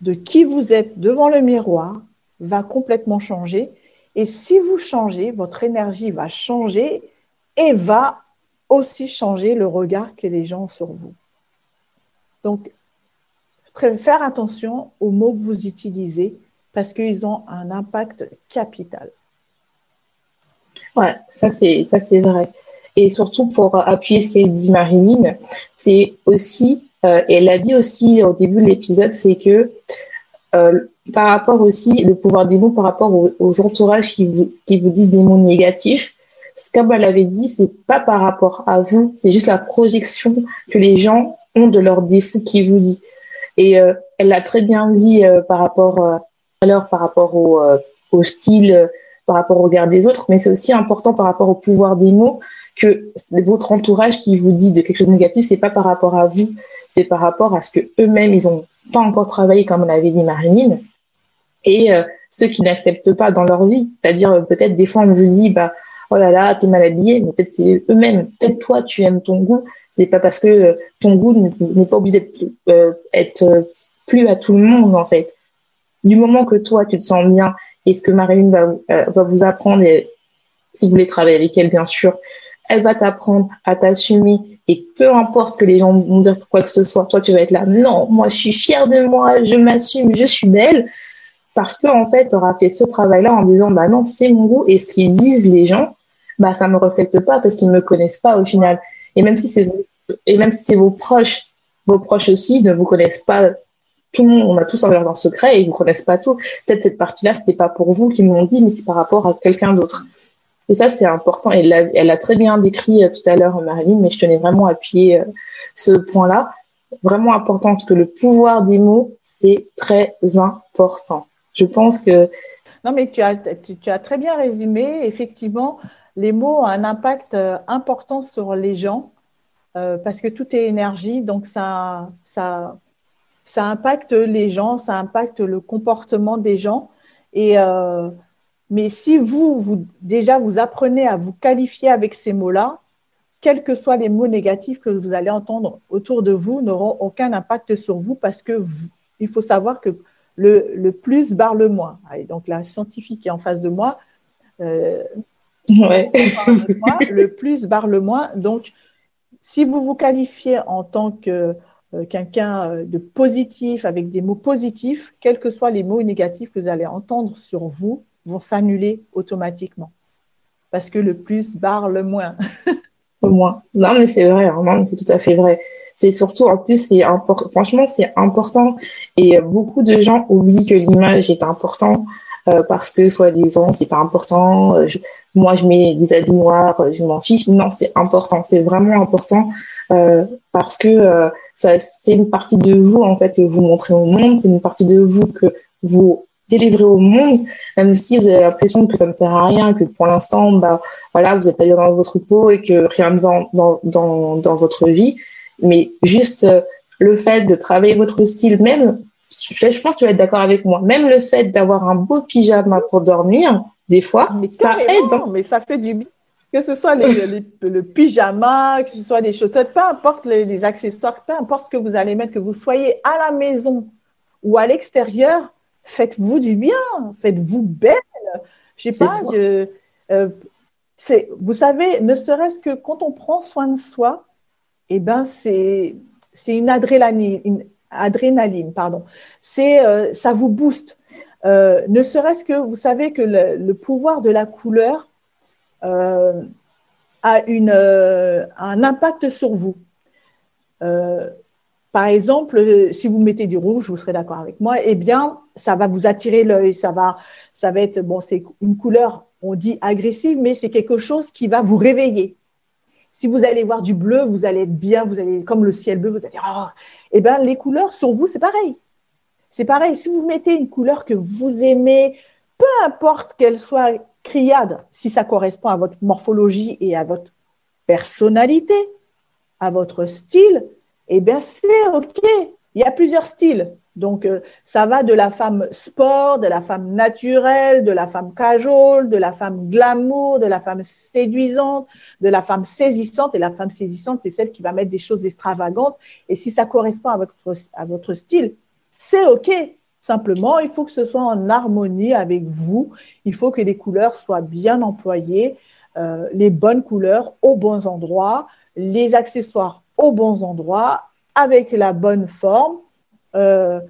de qui vous êtes devant le miroir va complètement changer. Et si vous changez, votre énergie va changer et va aussi changer le regard que les gens ont sur vous. Donc, faire attention aux mots que vous utilisez parce qu'ils ont un impact capital. Ça c'est ça c'est vrai. Et surtout pour appuyer ce qu'a dit Marilyn, c'est aussi, euh, elle l'a dit aussi au début de l'épisode, c'est que euh, par rapport aussi le pouvoir des mots par rapport aux, entourages qui vous, qui vous disent des mots négatifs, comme elle avait dit, c'est pas par rapport à vous, c'est juste la projection que les gens ont de leurs défauts qui vous dit. Et euh, elle l'a très bien dit par rapport euh, par rapport au, au style par rapport au regard des autres, mais c'est aussi important par rapport au pouvoir des mots que votre entourage qui vous dit de quelque chose de négatif, c'est pas par rapport à vous, c'est par rapport à ce que eux-mêmes ils ont pas encore travaillé, comme on l'avait dit Marilyn, et euh, ceux qui n'acceptent pas dans leur vie. C'est-à-dire euh, peut-être des fois on vous dit bah oh là là t'es mal habillé, mais peut-être c'est eux-mêmes. Peut-être toi tu aimes ton goût, c'est pas parce que euh, ton goût n'est pas obligé d'être être plus à tout le monde en fait. Du moment que toi tu te sens bien et ce que Marilyn va, va vous apprendre, si vous voulez travailler avec elle bien sûr, elle va t'apprendre à t'assumer et peu importe que les gens vont dire quoi que ce soit, toi tu vas être là, non, moi je suis fière de moi, je m'assume, je suis belle, parce que en fait, tu auras fait ce travail-là en disant, bah non, c'est mon goût, et ce qu'ils disent les gens, bah ça me reflète pas parce qu'ils me connaissent pas au final. C'est et même si c'est vos proches, vos proches aussi ne vous connaissent pas. Tout on a tous un jardin secret et ils vous connaissent pas tout. Peut-être cette partie-là, c'était pas pour vous qu'ils m'ont dit, mais c'est par rapport à quelqu'un d'autre. Et ça, c'est important. Et elle l'a très bien décrit euh, tout à l'heure, Marilyn, mais je tenais vraiment à appuyer euh, ce point-là. Vraiment important parce que le pouvoir des mots, c'est très important. Je pense que... Non, mais tu as, tu, as très bien résumé. Effectivement, les mots ont un impact euh, important sur les gens parce que tout est énergie. Donc, ça, ça, ça impacte les gens, ça impacte le comportement des gens. Et mais si vous, vous, déjà, vous apprenez à vous qualifier avec ces mots-là, quels que soient les mots négatifs que vous allez entendre autour de vous, n'auront aucun impact sur vous parce que il faut savoir que le, le, plus barre le moins. donc la scientifique qui est en face de moi, euh, le plus barre le moins. Donc, si vous vous qualifiez en tant que euh, quelqu'un euh, de positif, avec des mots positifs, quels que soient les mots négatifs que vous allez entendre sur vous, vont s'annuler automatiquement. Parce que le plus barre le moins. le moins. Non, mais c'est vrai, hein, c'est tout à fait vrai. C'est surtout, en plus, c'est. Franchement, c'est important. Et beaucoup de gens oublient que l'image est important euh, parce que, soi-disant, c'est pas important. Euh, moi, je mets des habits noirs, je m'en fiche. Non, c'est important. C'est vraiment important euh, parce que ça, c'est une partie de vous, en fait, que vous montrez au monde. C'est une partie de vous que vous délivrer au monde, même si vous avez l'impression que ça ne sert à rien, que pour l'instant, bah, voilà, vous êtes pas dans votre peau et que rien ne va dans, dans, dans votre vie. Mais juste euh, le fait de travailler votre style, même, je, pense que tu vas être d'accord avec moi, même le fait d'avoir un beau pyjama pour dormir, des fois, ça aide. Hein. Mais ça fait du bien. Que ce soit les, le pyjama, que ce soit les chaussettes, peu importe les, les accessoires, peu importe ce que vous allez mettre, que vous soyez à la maison ou à l'extérieur, faites-vous du bien, faites-vous belle. Je sais pas, euh, vous savez, ne serait-ce que quand on prend soin de soi, eh ben c'est c'est une adrénaline, une adrénaline, pardon. C'est euh, ça vous booste. Euh, ne serait-ce que vous savez que le, pouvoir de la couleur a une, un impact sur vous. Par exemple, euh, si vous mettez du rouge, vous serez d'accord avec moi, eh bien, ça va vous attirer l'œil, ça va, ça va être, bon, c'est une couleur, on dit agressive, mais c'est quelque chose qui va vous réveiller. Si vous allez voir du bleu, vous allez être bien, vous allez, comme le ciel bleu, vous allez, oh, eh bien, les couleurs sur vous, c'est pareil. C'est pareil. Si vous mettez une couleur que vous aimez, peu importe qu'elle soit criade, si ça correspond à votre morphologie et à votre personnalité, à votre style, eh bien, c'est OK. Il y a plusieurs styles. Donc, euh, ça va de la femme sport, de la femme naturelle, de la femme casual, de la femme glamour, de la femme séduisante, de la femme saisissante. Et la femme saisissante, c'est celle qui va mettre des choses extravagantes. Et si ça correspond à votre, à votre style, c'est OK. Simplement, il faut que ce soit en harmonie avec vous. Il faut que les couleurs soient bien employées, euh, les bonnes couleurs aux bons endroits, les accessoires aux bons endroits, avec la bonne forme. Euh,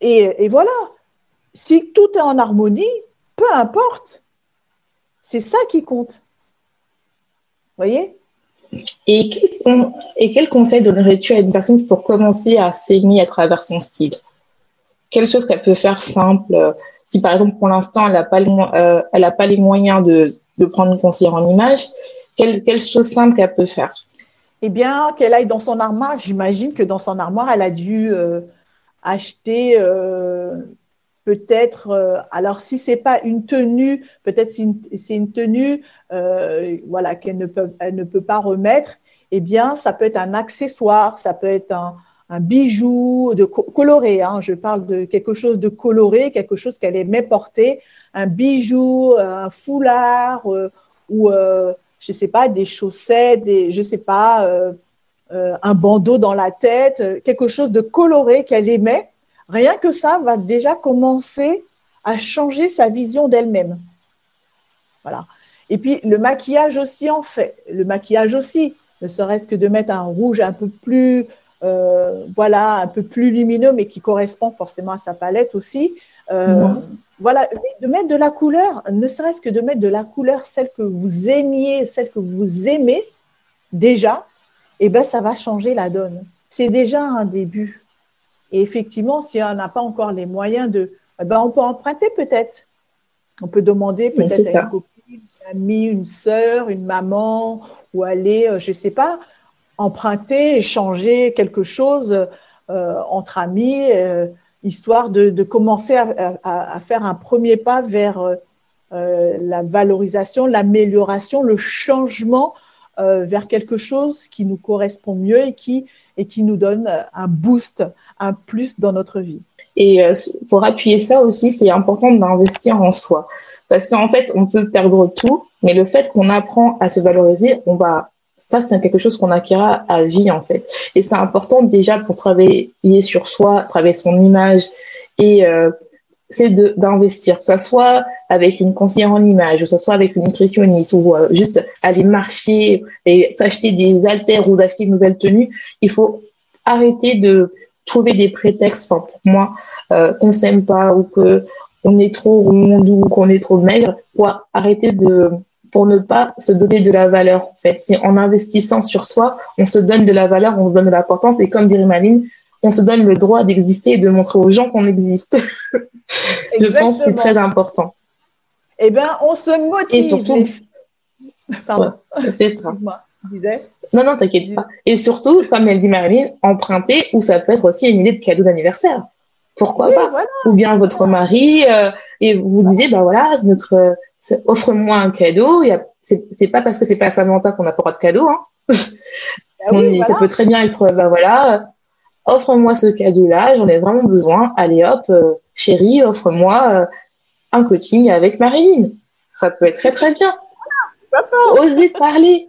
et, voilà, si tout est en harmonie, peu importe, c'est ça qui compte. voyez? Et quel, et quel conseil donnerais-tu à une personne pour commencer à s'aimer à travers son style? Quelle chose qu'elle peut faire simple Si par exemple, pour l'instant, elle n'a pas, euh, pas, les moyens de, prendre une conseillère en image, quelle, quelle chose simple qu'elle peut faire? Eh bien, qu'elle aille dans son armoire. J'imagine que dans son armoire, elle a dû euh, acheter euh, peut-être, euh, alors si c'est pas une tenue, peut-être c'est une, tenue, euh, voilà, qu'elle ne peut, elle ne peut pas remettre, eh bien, ça peut être un accessoire, ça peut être un, un bijou de coloré. Hein, je parle de quelque chose de coloré, quelque chose qu'elle aimait porter, un bijou, un foulard euh, ou euh, je sais pas des chaussettes, des, je sais pas euh, un bandeau dans la tête, quelque chose de coloré qu'elle aimait Rien que ça va déjà commencer à changer sa vision d'elle-même. Voilà. Et puis le maquillage aussi en fait. Le maquillage aussi, ne serait-ce que de mettre un rouge un peu plus, euh, voilà, un peu plus lumineux, mais qui correspond forcément à sa palette aussi. Euh, voilà, de mettre de la couleur, ne serait-ce que de mettre de la couleur, celle que vous aimiez, celle que vous aimez déjà, et eh ben ça va changer la donne. C'est déjà un début. Et effectivement, si on n'a pas encore les moyens de, eh ben, on peut emprunter peut-être. On peut demander peut-être à une copine, une amie, une sœur, une maman, ou aller, euh, je ne sais pas, emprunter, échanger quelque chose euh, entre amis, euh, histoire de, de commencer à, à, faire un premier pas vers la valorisation, l'amélioration, le changement vers quelque chose qui nous correspond mieux et qui et qui nous donne un boost, un plus dans notre vie. Et euh, pour appuyer ça aussi, c'est important d'investir en soi. Parce qu'en fait, on peut perdre tout, mais le fait qu'on apprend à se valoriser, on va, ça, c'est quelque chose qu'on acquérera à vie, en fait. Et c'est important déjà pour travailler sur soi, travailler son image et euh, c'est d'investir, que ce soit avec une conseillère en image, que ce soit avec une nutritionniste ou euh, juste aller marcher et s'acheter des haltères ou d'acheter une nouvelle tenue. Il faut arrêter de trouver des prétextes, enfin pour moi, euh, qu'on s'aime pas ou que on est trop rond ou qu'on est trop maigre, pour arrêter de pour ne pas se donner de la valeur. En fait, c'est en investissant sur soi, on se donne de la valeur, on se donne de l'importance. Et comme dirait Maline, on se donne le droit d'exister et de montrer aux gens qu'on existe. Je pense que c'est très important. Eh bien, on se motive. Et surtout, c'est ça. Non, non, t'inquiète pas. Et surtout, comme elle dit Marilyn, emprunter, ou ça peut être aussi une idée de cadeau d'anniversaire. Pourquoi pas? Ou bien votre mari, euh, et vous disiez, ben voilà, notre, offre-moi un cadeau. C'est pas parce que c'est pas Saint-Valentin qu'on n'a pas de cadeau. Hein. Ben ça peut très bien être, ben voilà, offre-moi ce cadeau-là, j'en ai vraiment besoin. Allez hop, euh, chérie, offre-moi euh, un coaching avec Marilyn. Ça peut être très très bien. Osez parler.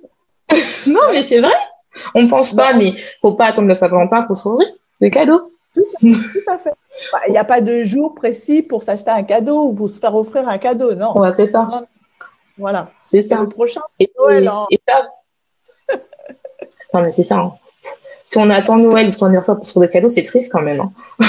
non, mais c'est vrai. On pense pas, bah. mais faut pas attendre le Saint-Valentin pour s'ouvrir des cadeaux. Tout, à fait. Bah, il n'y a pas de jour précis pour s'acheter un cadeau ou pour se faire offrir un cadeau, non. c'est ça. Voilà. C'est ça. Le prochain. Et, Noël, hein. non, mais c'est ça. Hein si on attend Noël ou son anniversaire pour se faire des cadeaux, c'est triste quand même. Hein.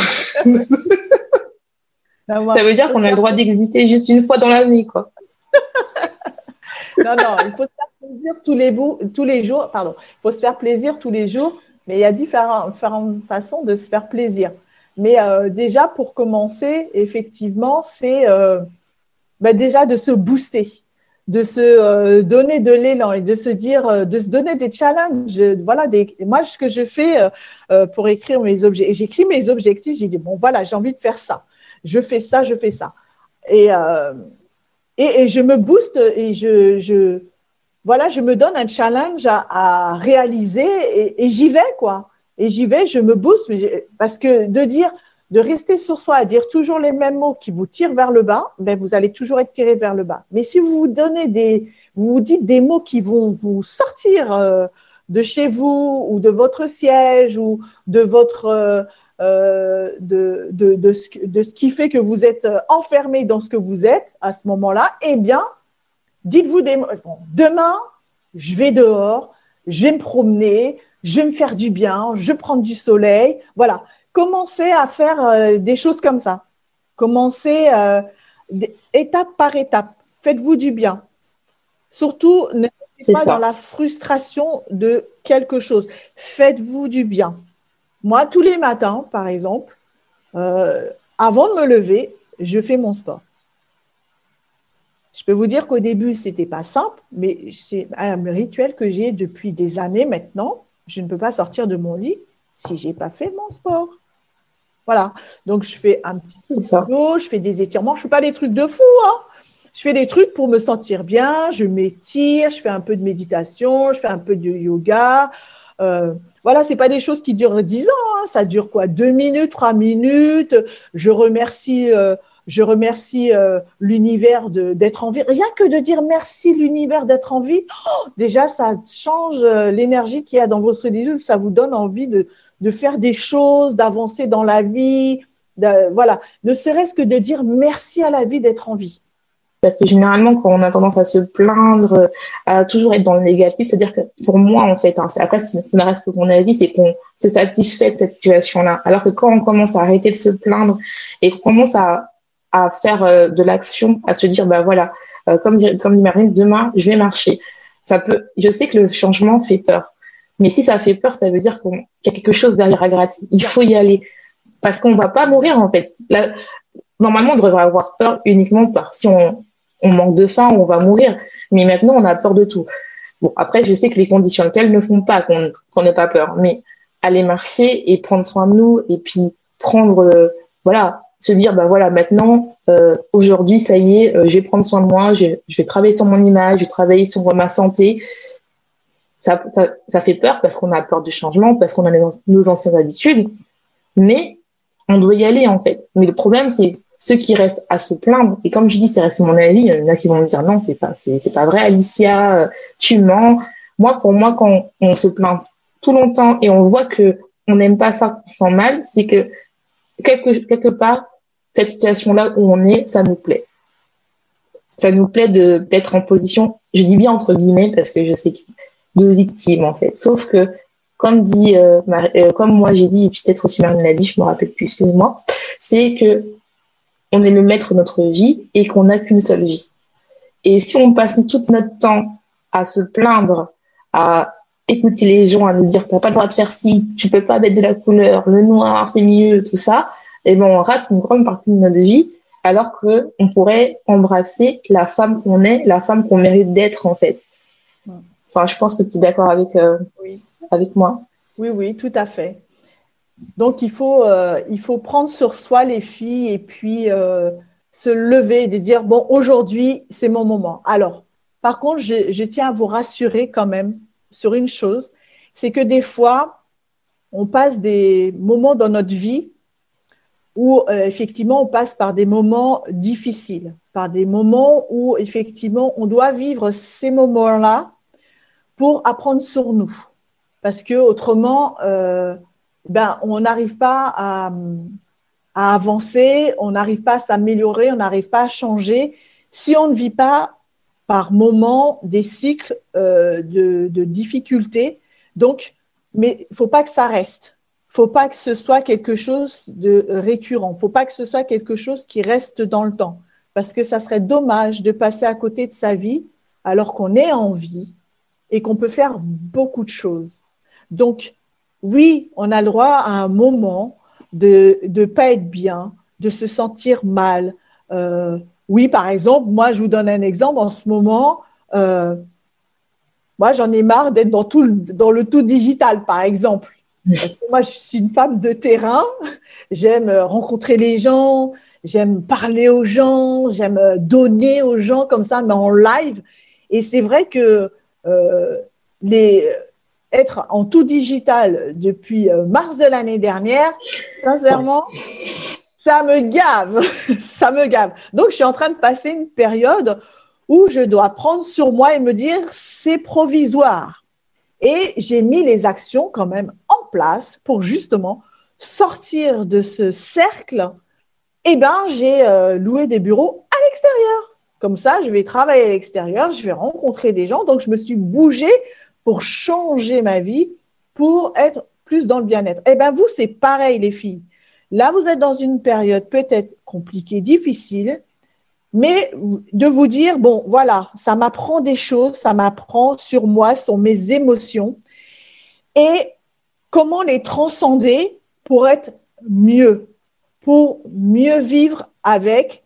ça veut dire qu'on a le droit d'exister juste une fois dans l'année, quoi. non, non, il faut se faire plaisir tous les, tous les jours. Pardon, il faut se faire plaisir tous les jours, mais il y a différentes, façons de se faire plaisir. Mais euh, déjà, pour commencer, effectivement, c'est euh, bah, déjà de se booster de se euh, donner de l'élan et de se dire, de se donner des challenges. Voilà, moi, ce que je fais pour écrire mes objectifs, j'écris mes objectifs, j'ai dit, bon, voilà, j'ai envie de faire ça. Je fais ça, je fais ça. Et, et, je me booste et je, voilà, je me donne un challenge à, réaliser et j'y vais, quoi. Et j'y vais, je me booste parce que de dire, de rester sur soi, à dire toujours les mêmes mots qui vous tirent vers le bas, ben vous allez toujours être tiré vers le bas. Mais si vous vous donnez des, vous vous dites des mots qui vont vous sortir euh, de chez vous ou de votre siège ou de votre euh, euh, de, de, ce, de ce qui fait que vous êtes enfermé dans ce que vous êtes à ce moment-là, eh bien, dites-vous des mots. demain, je vais dehors, je vais me promener, je vais me faire du bien, je vais prendre du soleil. Voilà commencez à faire euh, des choses comme ça. Commencez euh, étape par étape. Faites-vous du bien. Surtout, ne restez pas dans la frustration de quelque chose. Faites-vous du bien. Moi, tous les matins, par exemple, euh, avant de me lever, je fais mon sport. Je peux vous dire qu'au début, ce n'était pas simple, mais c'est un rituel que j'ai depuis des années maintenant. Je ne peux pas sortir de mon lit si je n'ai pas fait mon sport. Voilà. Donc, je fais un petit peu de je fais des étirements. Je ne fais pas des trucs de fou. Hein. Je fais des trucs pour me sentir bien. Je m'étire, je fais un peu de méditation, je fais un peu de yoga. Euh, voilà, c'est pas des choses qui durent dix ans. Hein. Ça dure quoi? Deux minutes, trois minutes. Je remercie. Euh, je remercie euh, l'univers d'être en vie. Rien que de dire merci l'univers d'être en vie, oh, déjà ça change euh, l'énergie qu'il y a dans vos cellules, ça vous donne envie de, faire des choses, d'avancer dans la vie. voilà, ne serait-ce que de dire merci à la vie d'être en vie. Parce que généralement, quand on a tendance à se plaindre, à toujours être dans le négatif, c'est-à-dire que pour moi, en fait, hein, après, ça ne reste que mon avis, c'est qu'on se satisfait de cette situation-là. Alors que quand on commence à arrêter de se plaindre et qu'on commence à à faire euh, de l'action, à se dire, bah voilà, euh, comme, comme dit Marine, demain, je vais marcher. Ça peut, je sais que le changement fait peur. Mais si ça fait peur, ça veut dire qu'il y a quelque chose derrière à gratter. Il faut y aller. Parce qu'on va pas mourir, en fait. normalement, on devrait avoir peur uniquement par si on, on manque de faim, on va mourir. Mais maintenant, on a peur de tout. Bon, après, je sais que les conditions actuelles ne font pas qu'on n'ait pas peur. Mais aller marcher et prendre soin de nous et puis prendre, euh, voilà, se dire bah voilà maintenant euh, aujourd'hui ça y est euh, je vais prendre soin de moi je, vais travailler sur mon image je vais travailler sur ma santé. Ça, ça, ça fait peur parce qu'on a peur du changement parce qu'on a nos anciennes habitudes. Mais on doit y aller en fait. Mais le problème c'est ceux qui restent à se plaindre. Et comme je dis c'est reste mon avis il y en a qui vont me dire non c'est pas c'est pas vrai Alicia euh, tu mens. Moi pour moi quand on se plaint tout longtemps et on voit que on n'aime pas ça sans mal c'est que quelque, quelque part cette situation-là où on est, ça nous plaît. Ça nous plaît d'être en position, je dis bien entre guillemets parce que je sais que de victime en fait. Sauf que comme dit, euh, euh, comme moi j'ai dit et peut-être aussi Marine l'a dit, je me rappelle plus, excusez-moi, c'est que on est le maître de notre vie et qu'on n'a qu'une seule vie. Et si on passe tout notre temps à se plaindre, à écouter les gens, à nous dire t'as pas le droit de faire ci, tu peux pas mettre de la couleur, le noir c'est mieux, tout ça, eh ben on rate une grande partie de notre vie alors que on pourrait embrasser la femme qu'on est, la femme qu'on mérite d'être en fait. Enfin, je pense que tu es d'accord avec euh, avec moi. Oui, oui, tout à fait. Donc il faut euh, il faut prendre sur soi les filles et puis euh, se lever et dire bon aujourd'hui c'est mon moment. Alors par contre je, je tiens à vous rassurer quand même sur une chose, c'est que des fois on passe des moments dans notre vie où euh, effectivement on passe par des moments difficiles, par des moments où effectivement on doit vivre ces moments-là pour apprendre sur nous, parce que autrement, euh, ben on n'arrive pas à, avancer, on n'arrive pas à s'améliorer, on n'arrive pas à changer si on ne vit pas par moments des cycles euh, de, difficultés. Donc, mais il faut pas que ça reste faut pas que ce soit quelque chose de récurrent. Faut pas que ce soit quelque chose qui reste dans le temps. Parce que ça serait dommage de passer à côté de sa vie alors qu'on est en vie et qu'on peut faire beaucoup de choses. Donc, oui, on a le droit à un moment de ne pas être bien, de se sentir mal. Euh, oui, par exemple, moi, je vous donne un exemple. En ce moment, euh, moi, j'en ai marre d'être dans, tout dans le tout digital, par exemple. Parce que moi, je suis une femme de terrain. J'aime euh, rencontrer les gens, j'aime parler aux gens, j'aime euh, donner aux gens comme ça, mais en live. Et c'est vrai que euh, les, être en tout digital depuis mars de l'année dernière, sincèrement, ça me gave. ça me gave. Donc, je suis en train de passer une période où je dois prendre sur moi et me dire, c'est provisoire et j'ai mis les actions quand même en place pour justement sortir de ce cercle. Eh ben, j'ai euh, loué des bureaux à l'extérieur. Comme ça, je vais travailler à l'extérieur, je vais rencontrer des gens. Donc, je me suis bougée pour changer ma vie, pour être plus dans le bien-être. Eh ben, vous, c'est pareil, les filles. Là, vous êtes dans une période peut-être compliquée, difficile mais de vous dire, bon, voilà, ça m'apprend des choses, ça m'apprend sur moi, sur mes émotions, et comment les transcender pour être mieux, pour mieux vivre avec,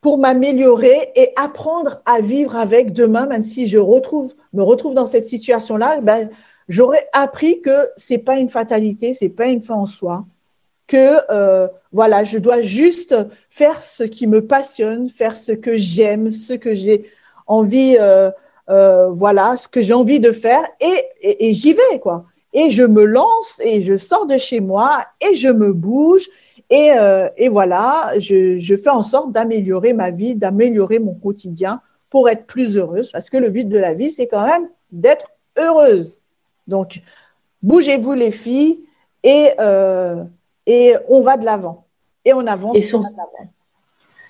pour m'améliorer et apprendre à vivre avec demain, même si je retrouve, me retrouve dans cette situation-là, ben, j'aurais appris que c'est pas une fatalité, c'est pas une fin en soi, que euh, voilà, je dois juste faire ce qui me passionne, faire ce que j'aime, ce que j'ai envie, euh, euh, voilà, ce que j'ai envie de faire, et, j'y vais quoi. Et je me lance et je sors de chez moi et je me bouge et, voilà, je fais en sorte d'améliorer ma vie, d'améliorer mon quotidien pour être plus heureuse, parce que le but de la vie, c'est quand même d'être heureuse. Donc, bougez-vous les filles et et on va de l'avant. Et on avance. Et,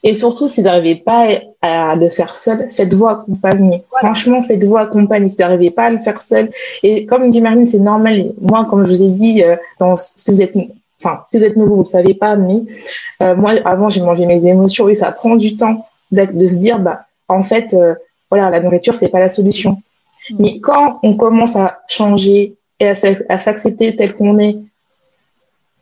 et surtout, si vous n'arrivez pas à le faire seul, faites-vous accompagner. Franchement, faites-vous accompagner. Si vous n'arrivez pas à le faire seul. Et comme dit Marine, c'est normal. Moi, comme je vous ai dit, euh, dans, si vous êtes enfin, si vous êtes nouveau, vous ne savez pas, mais euh, moi, avant, j'ai mangé mes émotions et ça prend du temps de se dire, bah, en fait, euh, voilà, la nourriture, c'est pas la solution. Mm. Mais quand on commence à changer et à s'accepter tel qu'on est,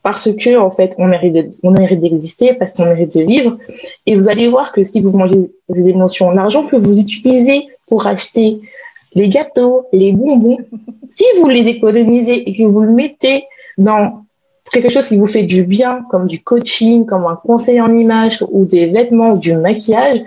parce que en fait on mérite on mérite d'exister parce qu'on mérite de vivre. Et vous allez voir que si vous mangez des émotions l'argent que vous utilisez pour acheter les gâteaux les bonbons si vous les économisez et que vous le mettez dans quelque chose qui vous fait du bien comme du coaching comme un conseil en image ou des vêtements ou du maquillage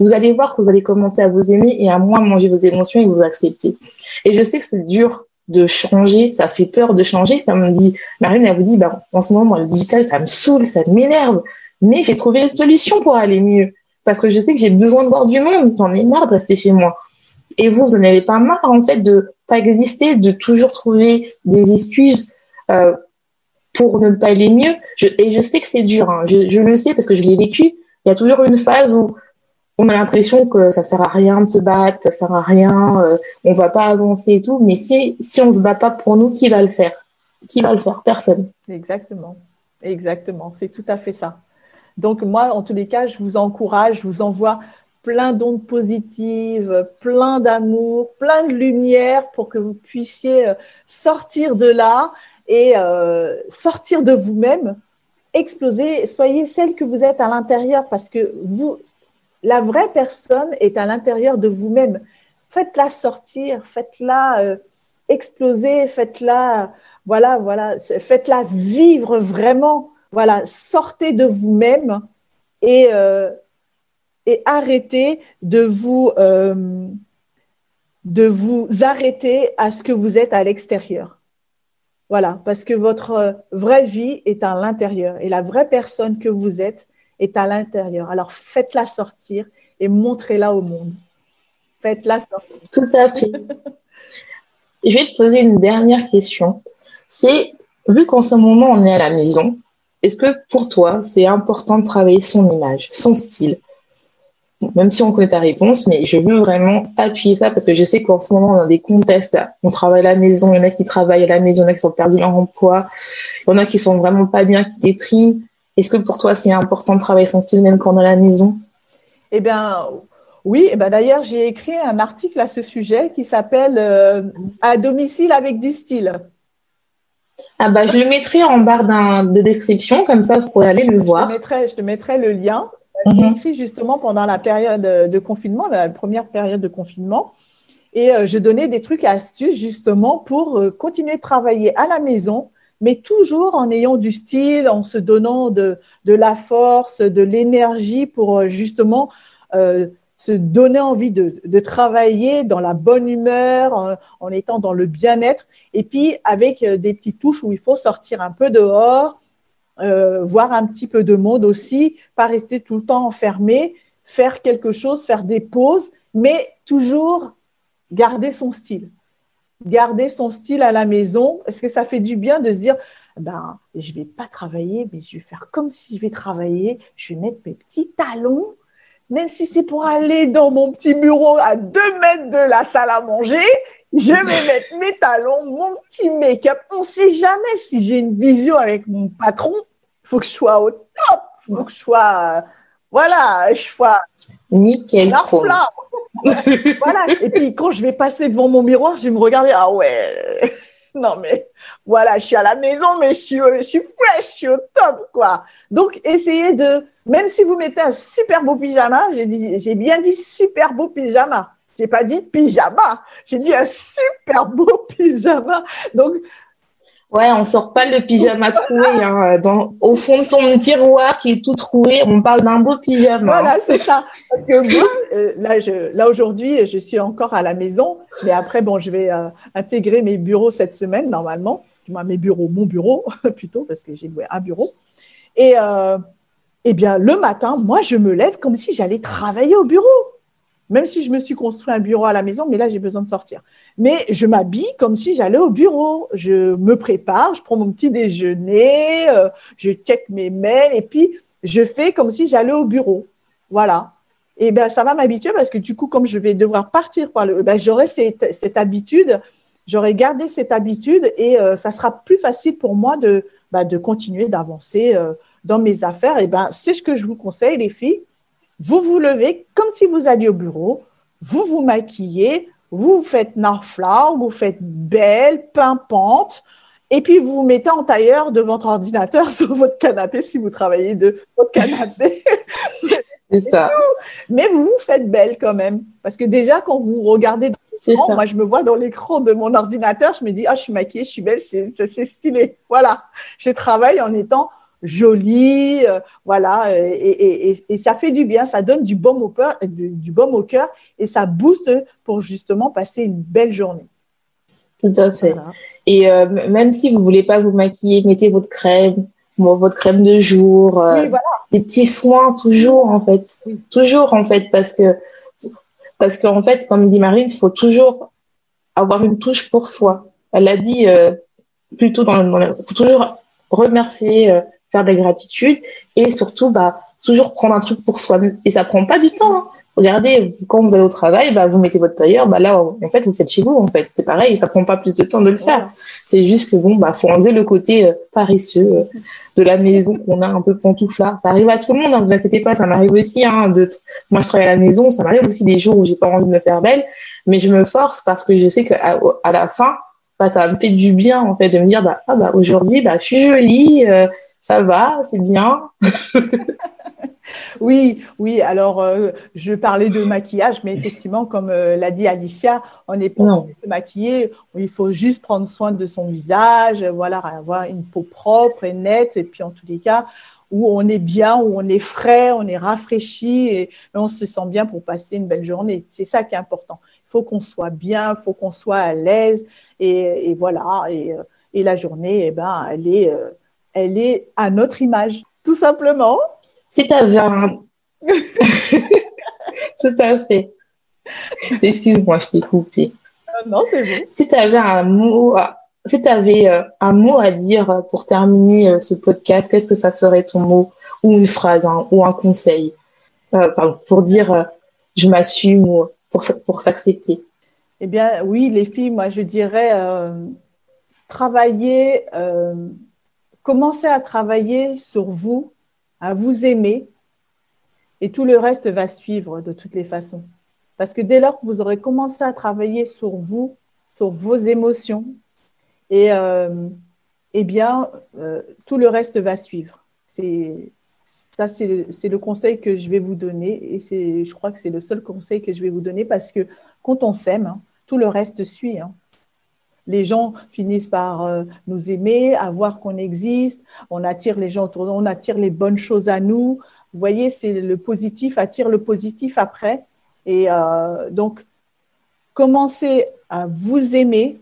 vous allez voir que vous allez commencer à vous aimer et à moins manger vos émotions et vous accepter. Et je sais que c'est dur de changer, ça fait peur de changer. Comme on dit, Marine, elle vous dit, bah, en ce moment, le digital, ça me saoule, ça m'énerve. Mais j'ai trouvé une solution pour aller mieux. Parce que je sais que j'ai besoin de voir du monde. J'en ai marre de rester chez moi. Et vous, vous n'en avez pas marre, en fait, de pas exister, de toujours trouver des excuses euh, pour ne pas aller mieux? et je sais que c'est dur. Hein. Je, je le sais parce que je l'ai vécu. Il y a toujours une phase où on a l'impression que ça sert à rien de se battre, ça sert à rien, euh, on va pas avancer et tout. Mais si si on se bat pas pour nous, qui va le faire? Qui va le faire? Personne. Exactement, exactement. C'est tout à fait ça. Donc moi, en tous les cas, je vous encourage, je vous envoie plein d'ondes positives, plein d'amour, plein de lumière pour que vous puissiez euh, sortir de là et euh, sortir de vous-même, exploser. Soyez celle que vous êtes à l'intérieur parce que vous, la vraie personne est à l'intérieur de vous-même. Faites-la sortir, faites-la euh, exploser, faites-la, voilà, voilà, faites-la vivre vraiment. Voilà, sortez de vous-même et, euh, arrêtez de vous, euh, de vous arrêter à ce que vous êtes à l'extérieur. Voilà, parce que votre vraie vie est à l'intérieur et la vraie personne que vous êtes, est à l'intérieur. Alors faites-la sortir et montrez-la au monde. Faites-la sortir. Tout à fait. Je vais te poser une dernière question. C'est, vu qu'en ce moment on est à la maison, est-ce que pour toi c'est important de travailler son image, son style? Même si on connaît ta réponse, mais je veux vraiment appuyer ça parce que je sais qu'en ce moment, on a des contests. On travaille à la maison, il y en a qui travaillent à la maison, il y en a qui sont perdus leur emploi, il y en a qui sont vraiment pas bien, qui dépriment. Est-ce que pour toi, c'est important de travailler son style même quand on est à la maison? Eh bien, oui. Eh ben, D'ailleurs, j'ai écrit un article à ce sujet qui s'appelle euh, À domicile avec du style. Ah bah, je le mettrai en barre de description, comme ça, vous pourrez aller le voir. Je te mettrai, je te mettrai le lien. J'ai mhm. écrit justement pendant la période de confinement, la première période de confinement. Et euh, je donnais des trucs et astuces justement pour euh, continuer de travailler à la maison, mais toujours en ayant du style, en se donnant de, la force, de l'énergie pour euh, justement euh, se donner envie de, travailler dans la bonne humeur, en, étant dans le bien-être, et puis avec euh, des petites touches où il faut sortir un peu dehors, voir un petit peu de monde aussi, pas rester tout le temps enfermé, faire quelque chose, faire des pauses, mais toujours garder son style garder son style à la maison Est-ce que ça fait du bien de se dire, ben, je vais pas travailler, mais je vais faire comme si je vais travailler. Je vais mettre mes petits talons, même si c'est pour aller dans mon petit bureau à deux mètres de la salle à manger. Je vais mettre mes talons, mon petit make-up. On sait jamais si j'ai une vision avec mon patron. Il faut que je sois au top. Il faut que je sois, voilà, je sois nickel. voilà. Et puis quand je vais passer devant mon miroir, je vais me regarder. Ah ouais. non mais voilà, je suis à la maison, mais je suis, je suis fresh, je suis au top quoi. Donc essayez de, même si vous mettez un super beau pyjama, j'ai dit, j'ai bien dit super beau pyjama. J'ai pas dit pyjama, j'ai dit un super beau pyjama. Donc Ouais, on sort pas le pyjama troué hein, dans, au fond de son tiroir qui est tout troué. On parle d'un beau pyjama. Voilà, c'est ça. Parce que moi, euh, là, là aujourd'hui, je suis encore à la maison, mais après, bon, je vais euh, intégrer mes bureaux cette semaine normalement. Moins, mes bureaux, mon bureau plutôt, parce que j'ai un bureau. Et euh, eh bien, le matin, moi, je me lève comme si j'allais travailler au bureau. Même si je me suis construit un bureau à la maison, mais là, j'ai besoin de sortir. Mais je m'habille comme si j'allais au bureau. Je me prépare, je prends mon petit déjeuner, euh, je check mes mails et puis je fais comme si j'allais au bureau. Voilà. Et ben ça va m'habituer parce que du coup, comme je vais devoir partir par le, ben, j'aurai cette, habitude, j'aurai gardé cette habitude et euh, ça sera plus facile pour moi de, ben, continuer d'avancer euh, dans mes affaires. Et ben c'est ce que je vous conseille, les filles. Vous vous levez comme si vous alliez au bureau, vous vous maquillez, vous faites narfla, vous faites belle, pimpante, et puis vous vous mettez en tailleur de votre ordinateur sur votre canapé si vous travaillez de votre canapé. C'est ça. Mais vous vous faites belle quand même. Parce que déjà, quand vous regardez dans l'écran, moi je me vois dans l'écran de mon ordinateur, je me dis, ah, je suis maquillée, je suis belle, c'est stylé. Voilà. Je travaille en étant jolie, euh, voilà, et, ça fait du bien, ça donne du baume au cœur, du, du baume au cœur, et ça booste pour justement passer une belle journée. Tout à fait. Et euh, même si vous voulez pas vous maquiller, mettez votre crème, votre crème de jour, euh, des petits soins toujours en fait, toujours en fait, parce que parce qu'en fait, comme dit Marine, il faut toujours avoir une touche pour soi. Elle a dit plutôt dans, dans faut toujours remercier faire de la gratitude et surtout bah toujours prendre un truc pour soi et ça prend pas du temps hein. regardez quand vous allez au travail bah vous mettez votre tailleur bah là en fait vous faites chez vous en fait. C'est pareil ça prend pas plus de temps de le faire. C'est juste que bon bah faut enlever le côté euh, paresseux euh, de la maison qu'on a un peu pantouflard ça arrive à tout le monde hein, vous inquiétez pas ça m'arrive aussi hein, de moi je travaille à la maison ça m'arrive aussi des jours où j'ai pas envie de me faire belle. Mais je me force parce que je sais qu'à à la fin bah, ça me fait du bien en fait de me dire bah ah bah aujourd'hui bah je suis jolie euh, ça va, c'est bien. oui, oui. Alors, euh, je parlais de maquillage, mais effectivement, comme euh, l'a dit Alicia, on n'est pas maquillé. Il faut juste prendre soin de son visage, voilà, avoir une peau propre et nette. Et puis, en tous les cas, où on est bien, où on est frais, on est rafraîchi et, on se sent bien pour passer une belle journée. C'est ça qui est important. Il faut qu'on soit bien, il faut qu'on soit à l'aise. Et, voilà. Et, euh, et, la journée, eh ben, elle est elle est à notre image, tout simplement. Si tu avais un... tout à fait. Excuse-moi, je t'ai coupé. Ah non, c'est bon. Si tu avais un mot, si tu avais euh, un mot à dire pour terminer euh, ce podcast, qu'est-ce que ça serait ton mot? Ou une phrase hein, ou un conseil? Euh, pour dire je m'assume ou pour, pour s'accepter Eh bien, oui, les filles, moi je dirais travailler commencez à travailler sur vous, à vous aimer, et tout le reste va suivre de toutes les façons. Parce que dès lors que vous aurez commencé à travailler sur vous, sur vos émotions, et euh, eh bien, euh, tout le reste va suivre. C'est ça, c'est le conseil que je vais vous donner, et c'est, je crois que c'est le seul conseil que je vais vous donner parce que quand on s'aime, hein, tout le reste suit. Hein les gens finissent par euh, nous aimer, à voir qu'on existe, on attire les gens autour de nous, on attire les bonnes choses à nous. Vous voyez, c'est le positif attire le positif après. Et euh, donc, commencez à vous aimer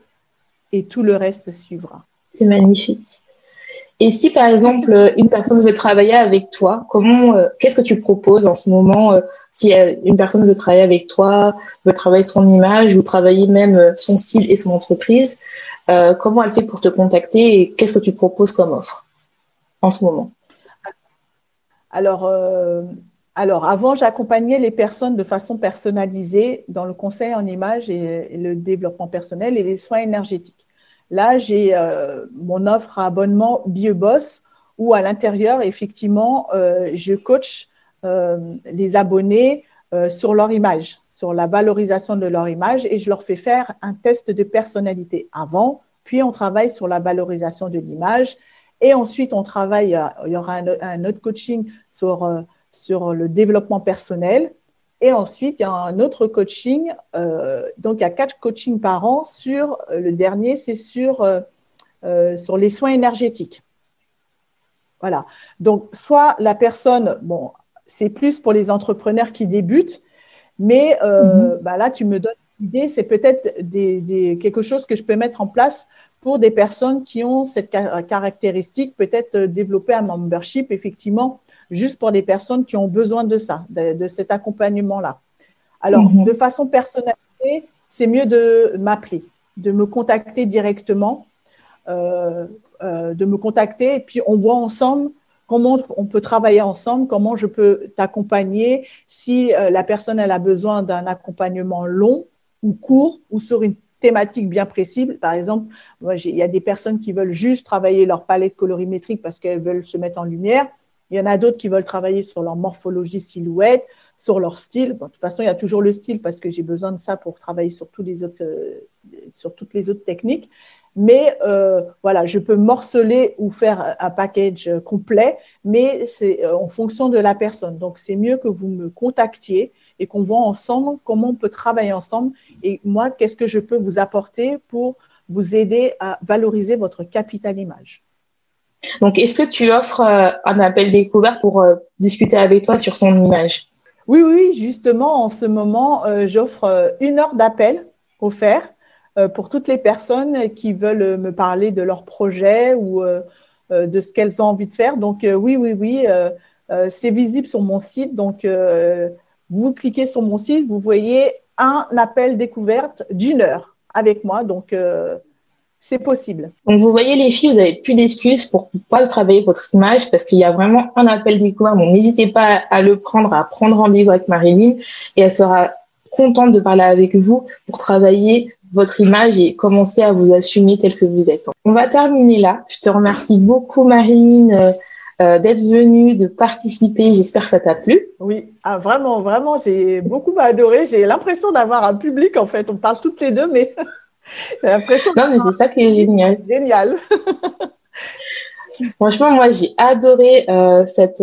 et tout le reste suivra. C'est magnifique. Et si par exemple une personne veut travailler avec toi, comment, euh, qu'est-ce que tu proposes en ce moment euh, Si une personne veut travailler avec toi, veut travailler son image ou travailler même euh, son style et son entreprise, comment elle fait pour te contacter et qu'est-ce que tu proposes comme offre en ce moment? Alors, alors avant, j'accompagnais les personnes de façon personnalisée dans le conseil en image et le développement personnel et les soins énergétiques. Là, j'ai euh, mon offre à abonnement BioBoss où à l'intérieur, effectivement, euh, je coach euh, les abonnés sur leur image, sur la valorisation de leur image et je leur fais faire un test de personnalité avant, puis on travaille sur la valorisation de l'image et ensuite on travaille, il y aura un, autre coaching sur, sur le développement personnel et ensuite, il y a un autre coaching. Euh, donc, il y a quatre coachings par an. Sur euh, le dernier, c'est sur euh, sur les soins énergétiques. Voilà. Donc, soit la personne, bon, c'est plus pour les entrepreneurs qui débutent, mais euh, mhm. bah là, tu me donnes l'idée, c'est peut-être des, quelque chose que je peux mettre en place pour des personnes qui ont cette caractéristique, peut-être développer un membership, effectivement, juste pour des personnes qui ont besoin de ça, de, cet accompagnement-là. Alors, mhm. de façon personnalisée, c'est mieux de m'appeler, de me contacter directement, euh, de me contacter, et puis on voit ensemble comment on peut travailler ensemble, comment je peux t'accompagner si euh, la personne elle a besoin d'un accompagnement long ou court ou sur une thématique bien précise. Par exemple, il y a des personnes qui veulent juste travailler leur palette colorimétrique parce qu'elles veulent se mettre en lumière. Il y en a d'autres qui veulent travailler sur leur morphologie silhouette, sur leur style. de toute façon, il y a toujours le style parce que j'ai besoin de ça pour travailler sur, tous les autres, euh, sur toutes les autres techniques mais euh, voilà, je peux morceler ou faire un package complet, mais c'est euh, en fonction de la personne. Donc, c'est mieux que vous me contactiez et qu'on voit ensemble comment on peut travailler ensemble et moi, qu'est-ce que je peux vous apporter pour vous aider à valoriser votre capital image? Donc, est-ce que tu offres euh, un appel découvert pour discuter avec toi sur son image? Oui, oui, justement, en ce moment, j'offre une heure d'appel offert euh, pour toutes les personnes qui veulent me parler de leur projet ou euh, euh, de ce qu'elles ont envie de faire. Donc oui, oui, oui, c'est visible sur mon site. Donc vous cliquez sur mon site, vous voyez un appel découverte d'une heure avec moi. C'est possible. Donc vous voyez les filles, vous n'avez plus d'excuses pour pas travailler votre image parce qu'il y a vraiment un appel découvert. Donc n'hésitez pas à le prendre, à prendre rendez-vous avec Marilyn et elle sera contente de parler avec vous pour travailler votre image et commencer à vous assumer tel que vous êtes. On va terminer là. Je te remercie beaucoup, Marine, euh, euh, d'être venue, de participer. J'espère que ça t'a plu. Oui, ah, vraiment, vraiment, j'ai beaucoup adoré. J'ai l'impression d'avoir un public, en fait. On parle toutes les deux, mais j'ai l'impression. Non, mais c'est ça qui est génial. Génial. Franchement, moi, j'ai adoré euh, cette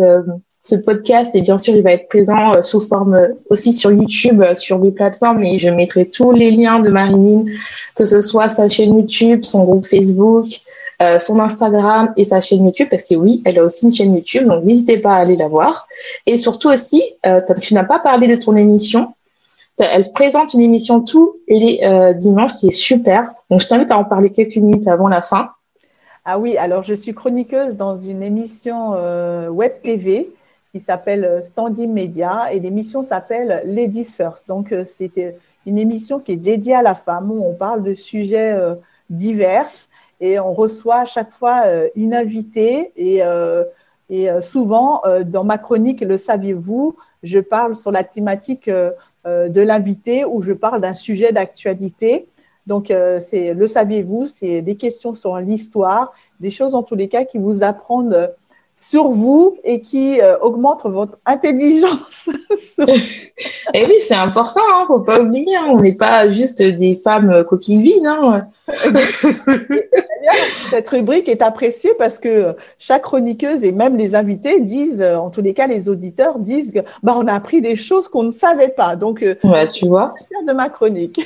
ce podcast et bien sûr il va être présent euh, sous forme euh, aussi sur YouTube, euh, sur mes plateformes et je mettrai tous les liens de Marinine, que ce soit sa chaîne YouTube, son groupe Facebook, son Instagram et sa chaîne YouTube parce que oui, elle a aussi une chaîne YouTube donc n'hésitez pas à aller la voir et surtout aussi tu n'as pas parlé de ton émission. Elle présente une émission tous les dimanches qui est super donc je t'invite à en parler quelques minutes avant la fin. Ah oui, alors je suis chroniqueuse dans une émission web TV qui s'appelle euh, Standing Media et l'émission s'appelle Ladies First. Donc, euh, c'était une émission qui est dédiée à la femme où on parle de sujets euh, divers et on reçoit à chaque fois une invitée et, et souvent dans ma chronique Le saviez-vous, je parle sur la thématique de l'invité où je parle d'un sujet d'actualité. Donc, c'est le saviez-vous, c'est des questions sur l'histoire, des choses en tous les cas qui vous apprennent sur vous et qui euh, augmente votre intelligence. et eh oui, c'est important, hein, faut pas oublier, hein. on n'est pas juste des femmes coquilles vides. Hein. Cette rubrique est appréciée parce que chaque chroniqueuse et même les invités disent, en tous les cas les auditeurs disent que bah, on a appris des choses qu'on ne savait pas. Donc, euh, ouais, tu vois. de ma chronique.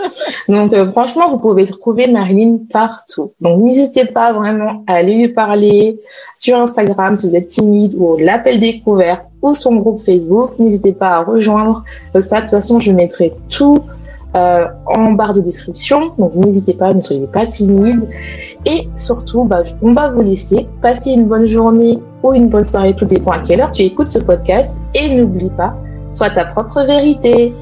Donc, euh, franchement, vous pouvez trouver Marilyn partout. Donc, n'hésitez pas vraiment à aller lui parler sur Instagram si vous êtes timide ou l'appel découvert ou son groupe Facebook. N'hésitez pas à rejoindre ça. De toute façon, je mettrai tout euh, en barre de description. Donc n'hésitez pas, ne soyez pas timide. Et surtout, bah, on va vous laisser passer une bonne journée ou une bonne soirée, tout dépend à quelle heure tu écoutes ce podcast. Et n'oublie pas, sois ta propre vérité.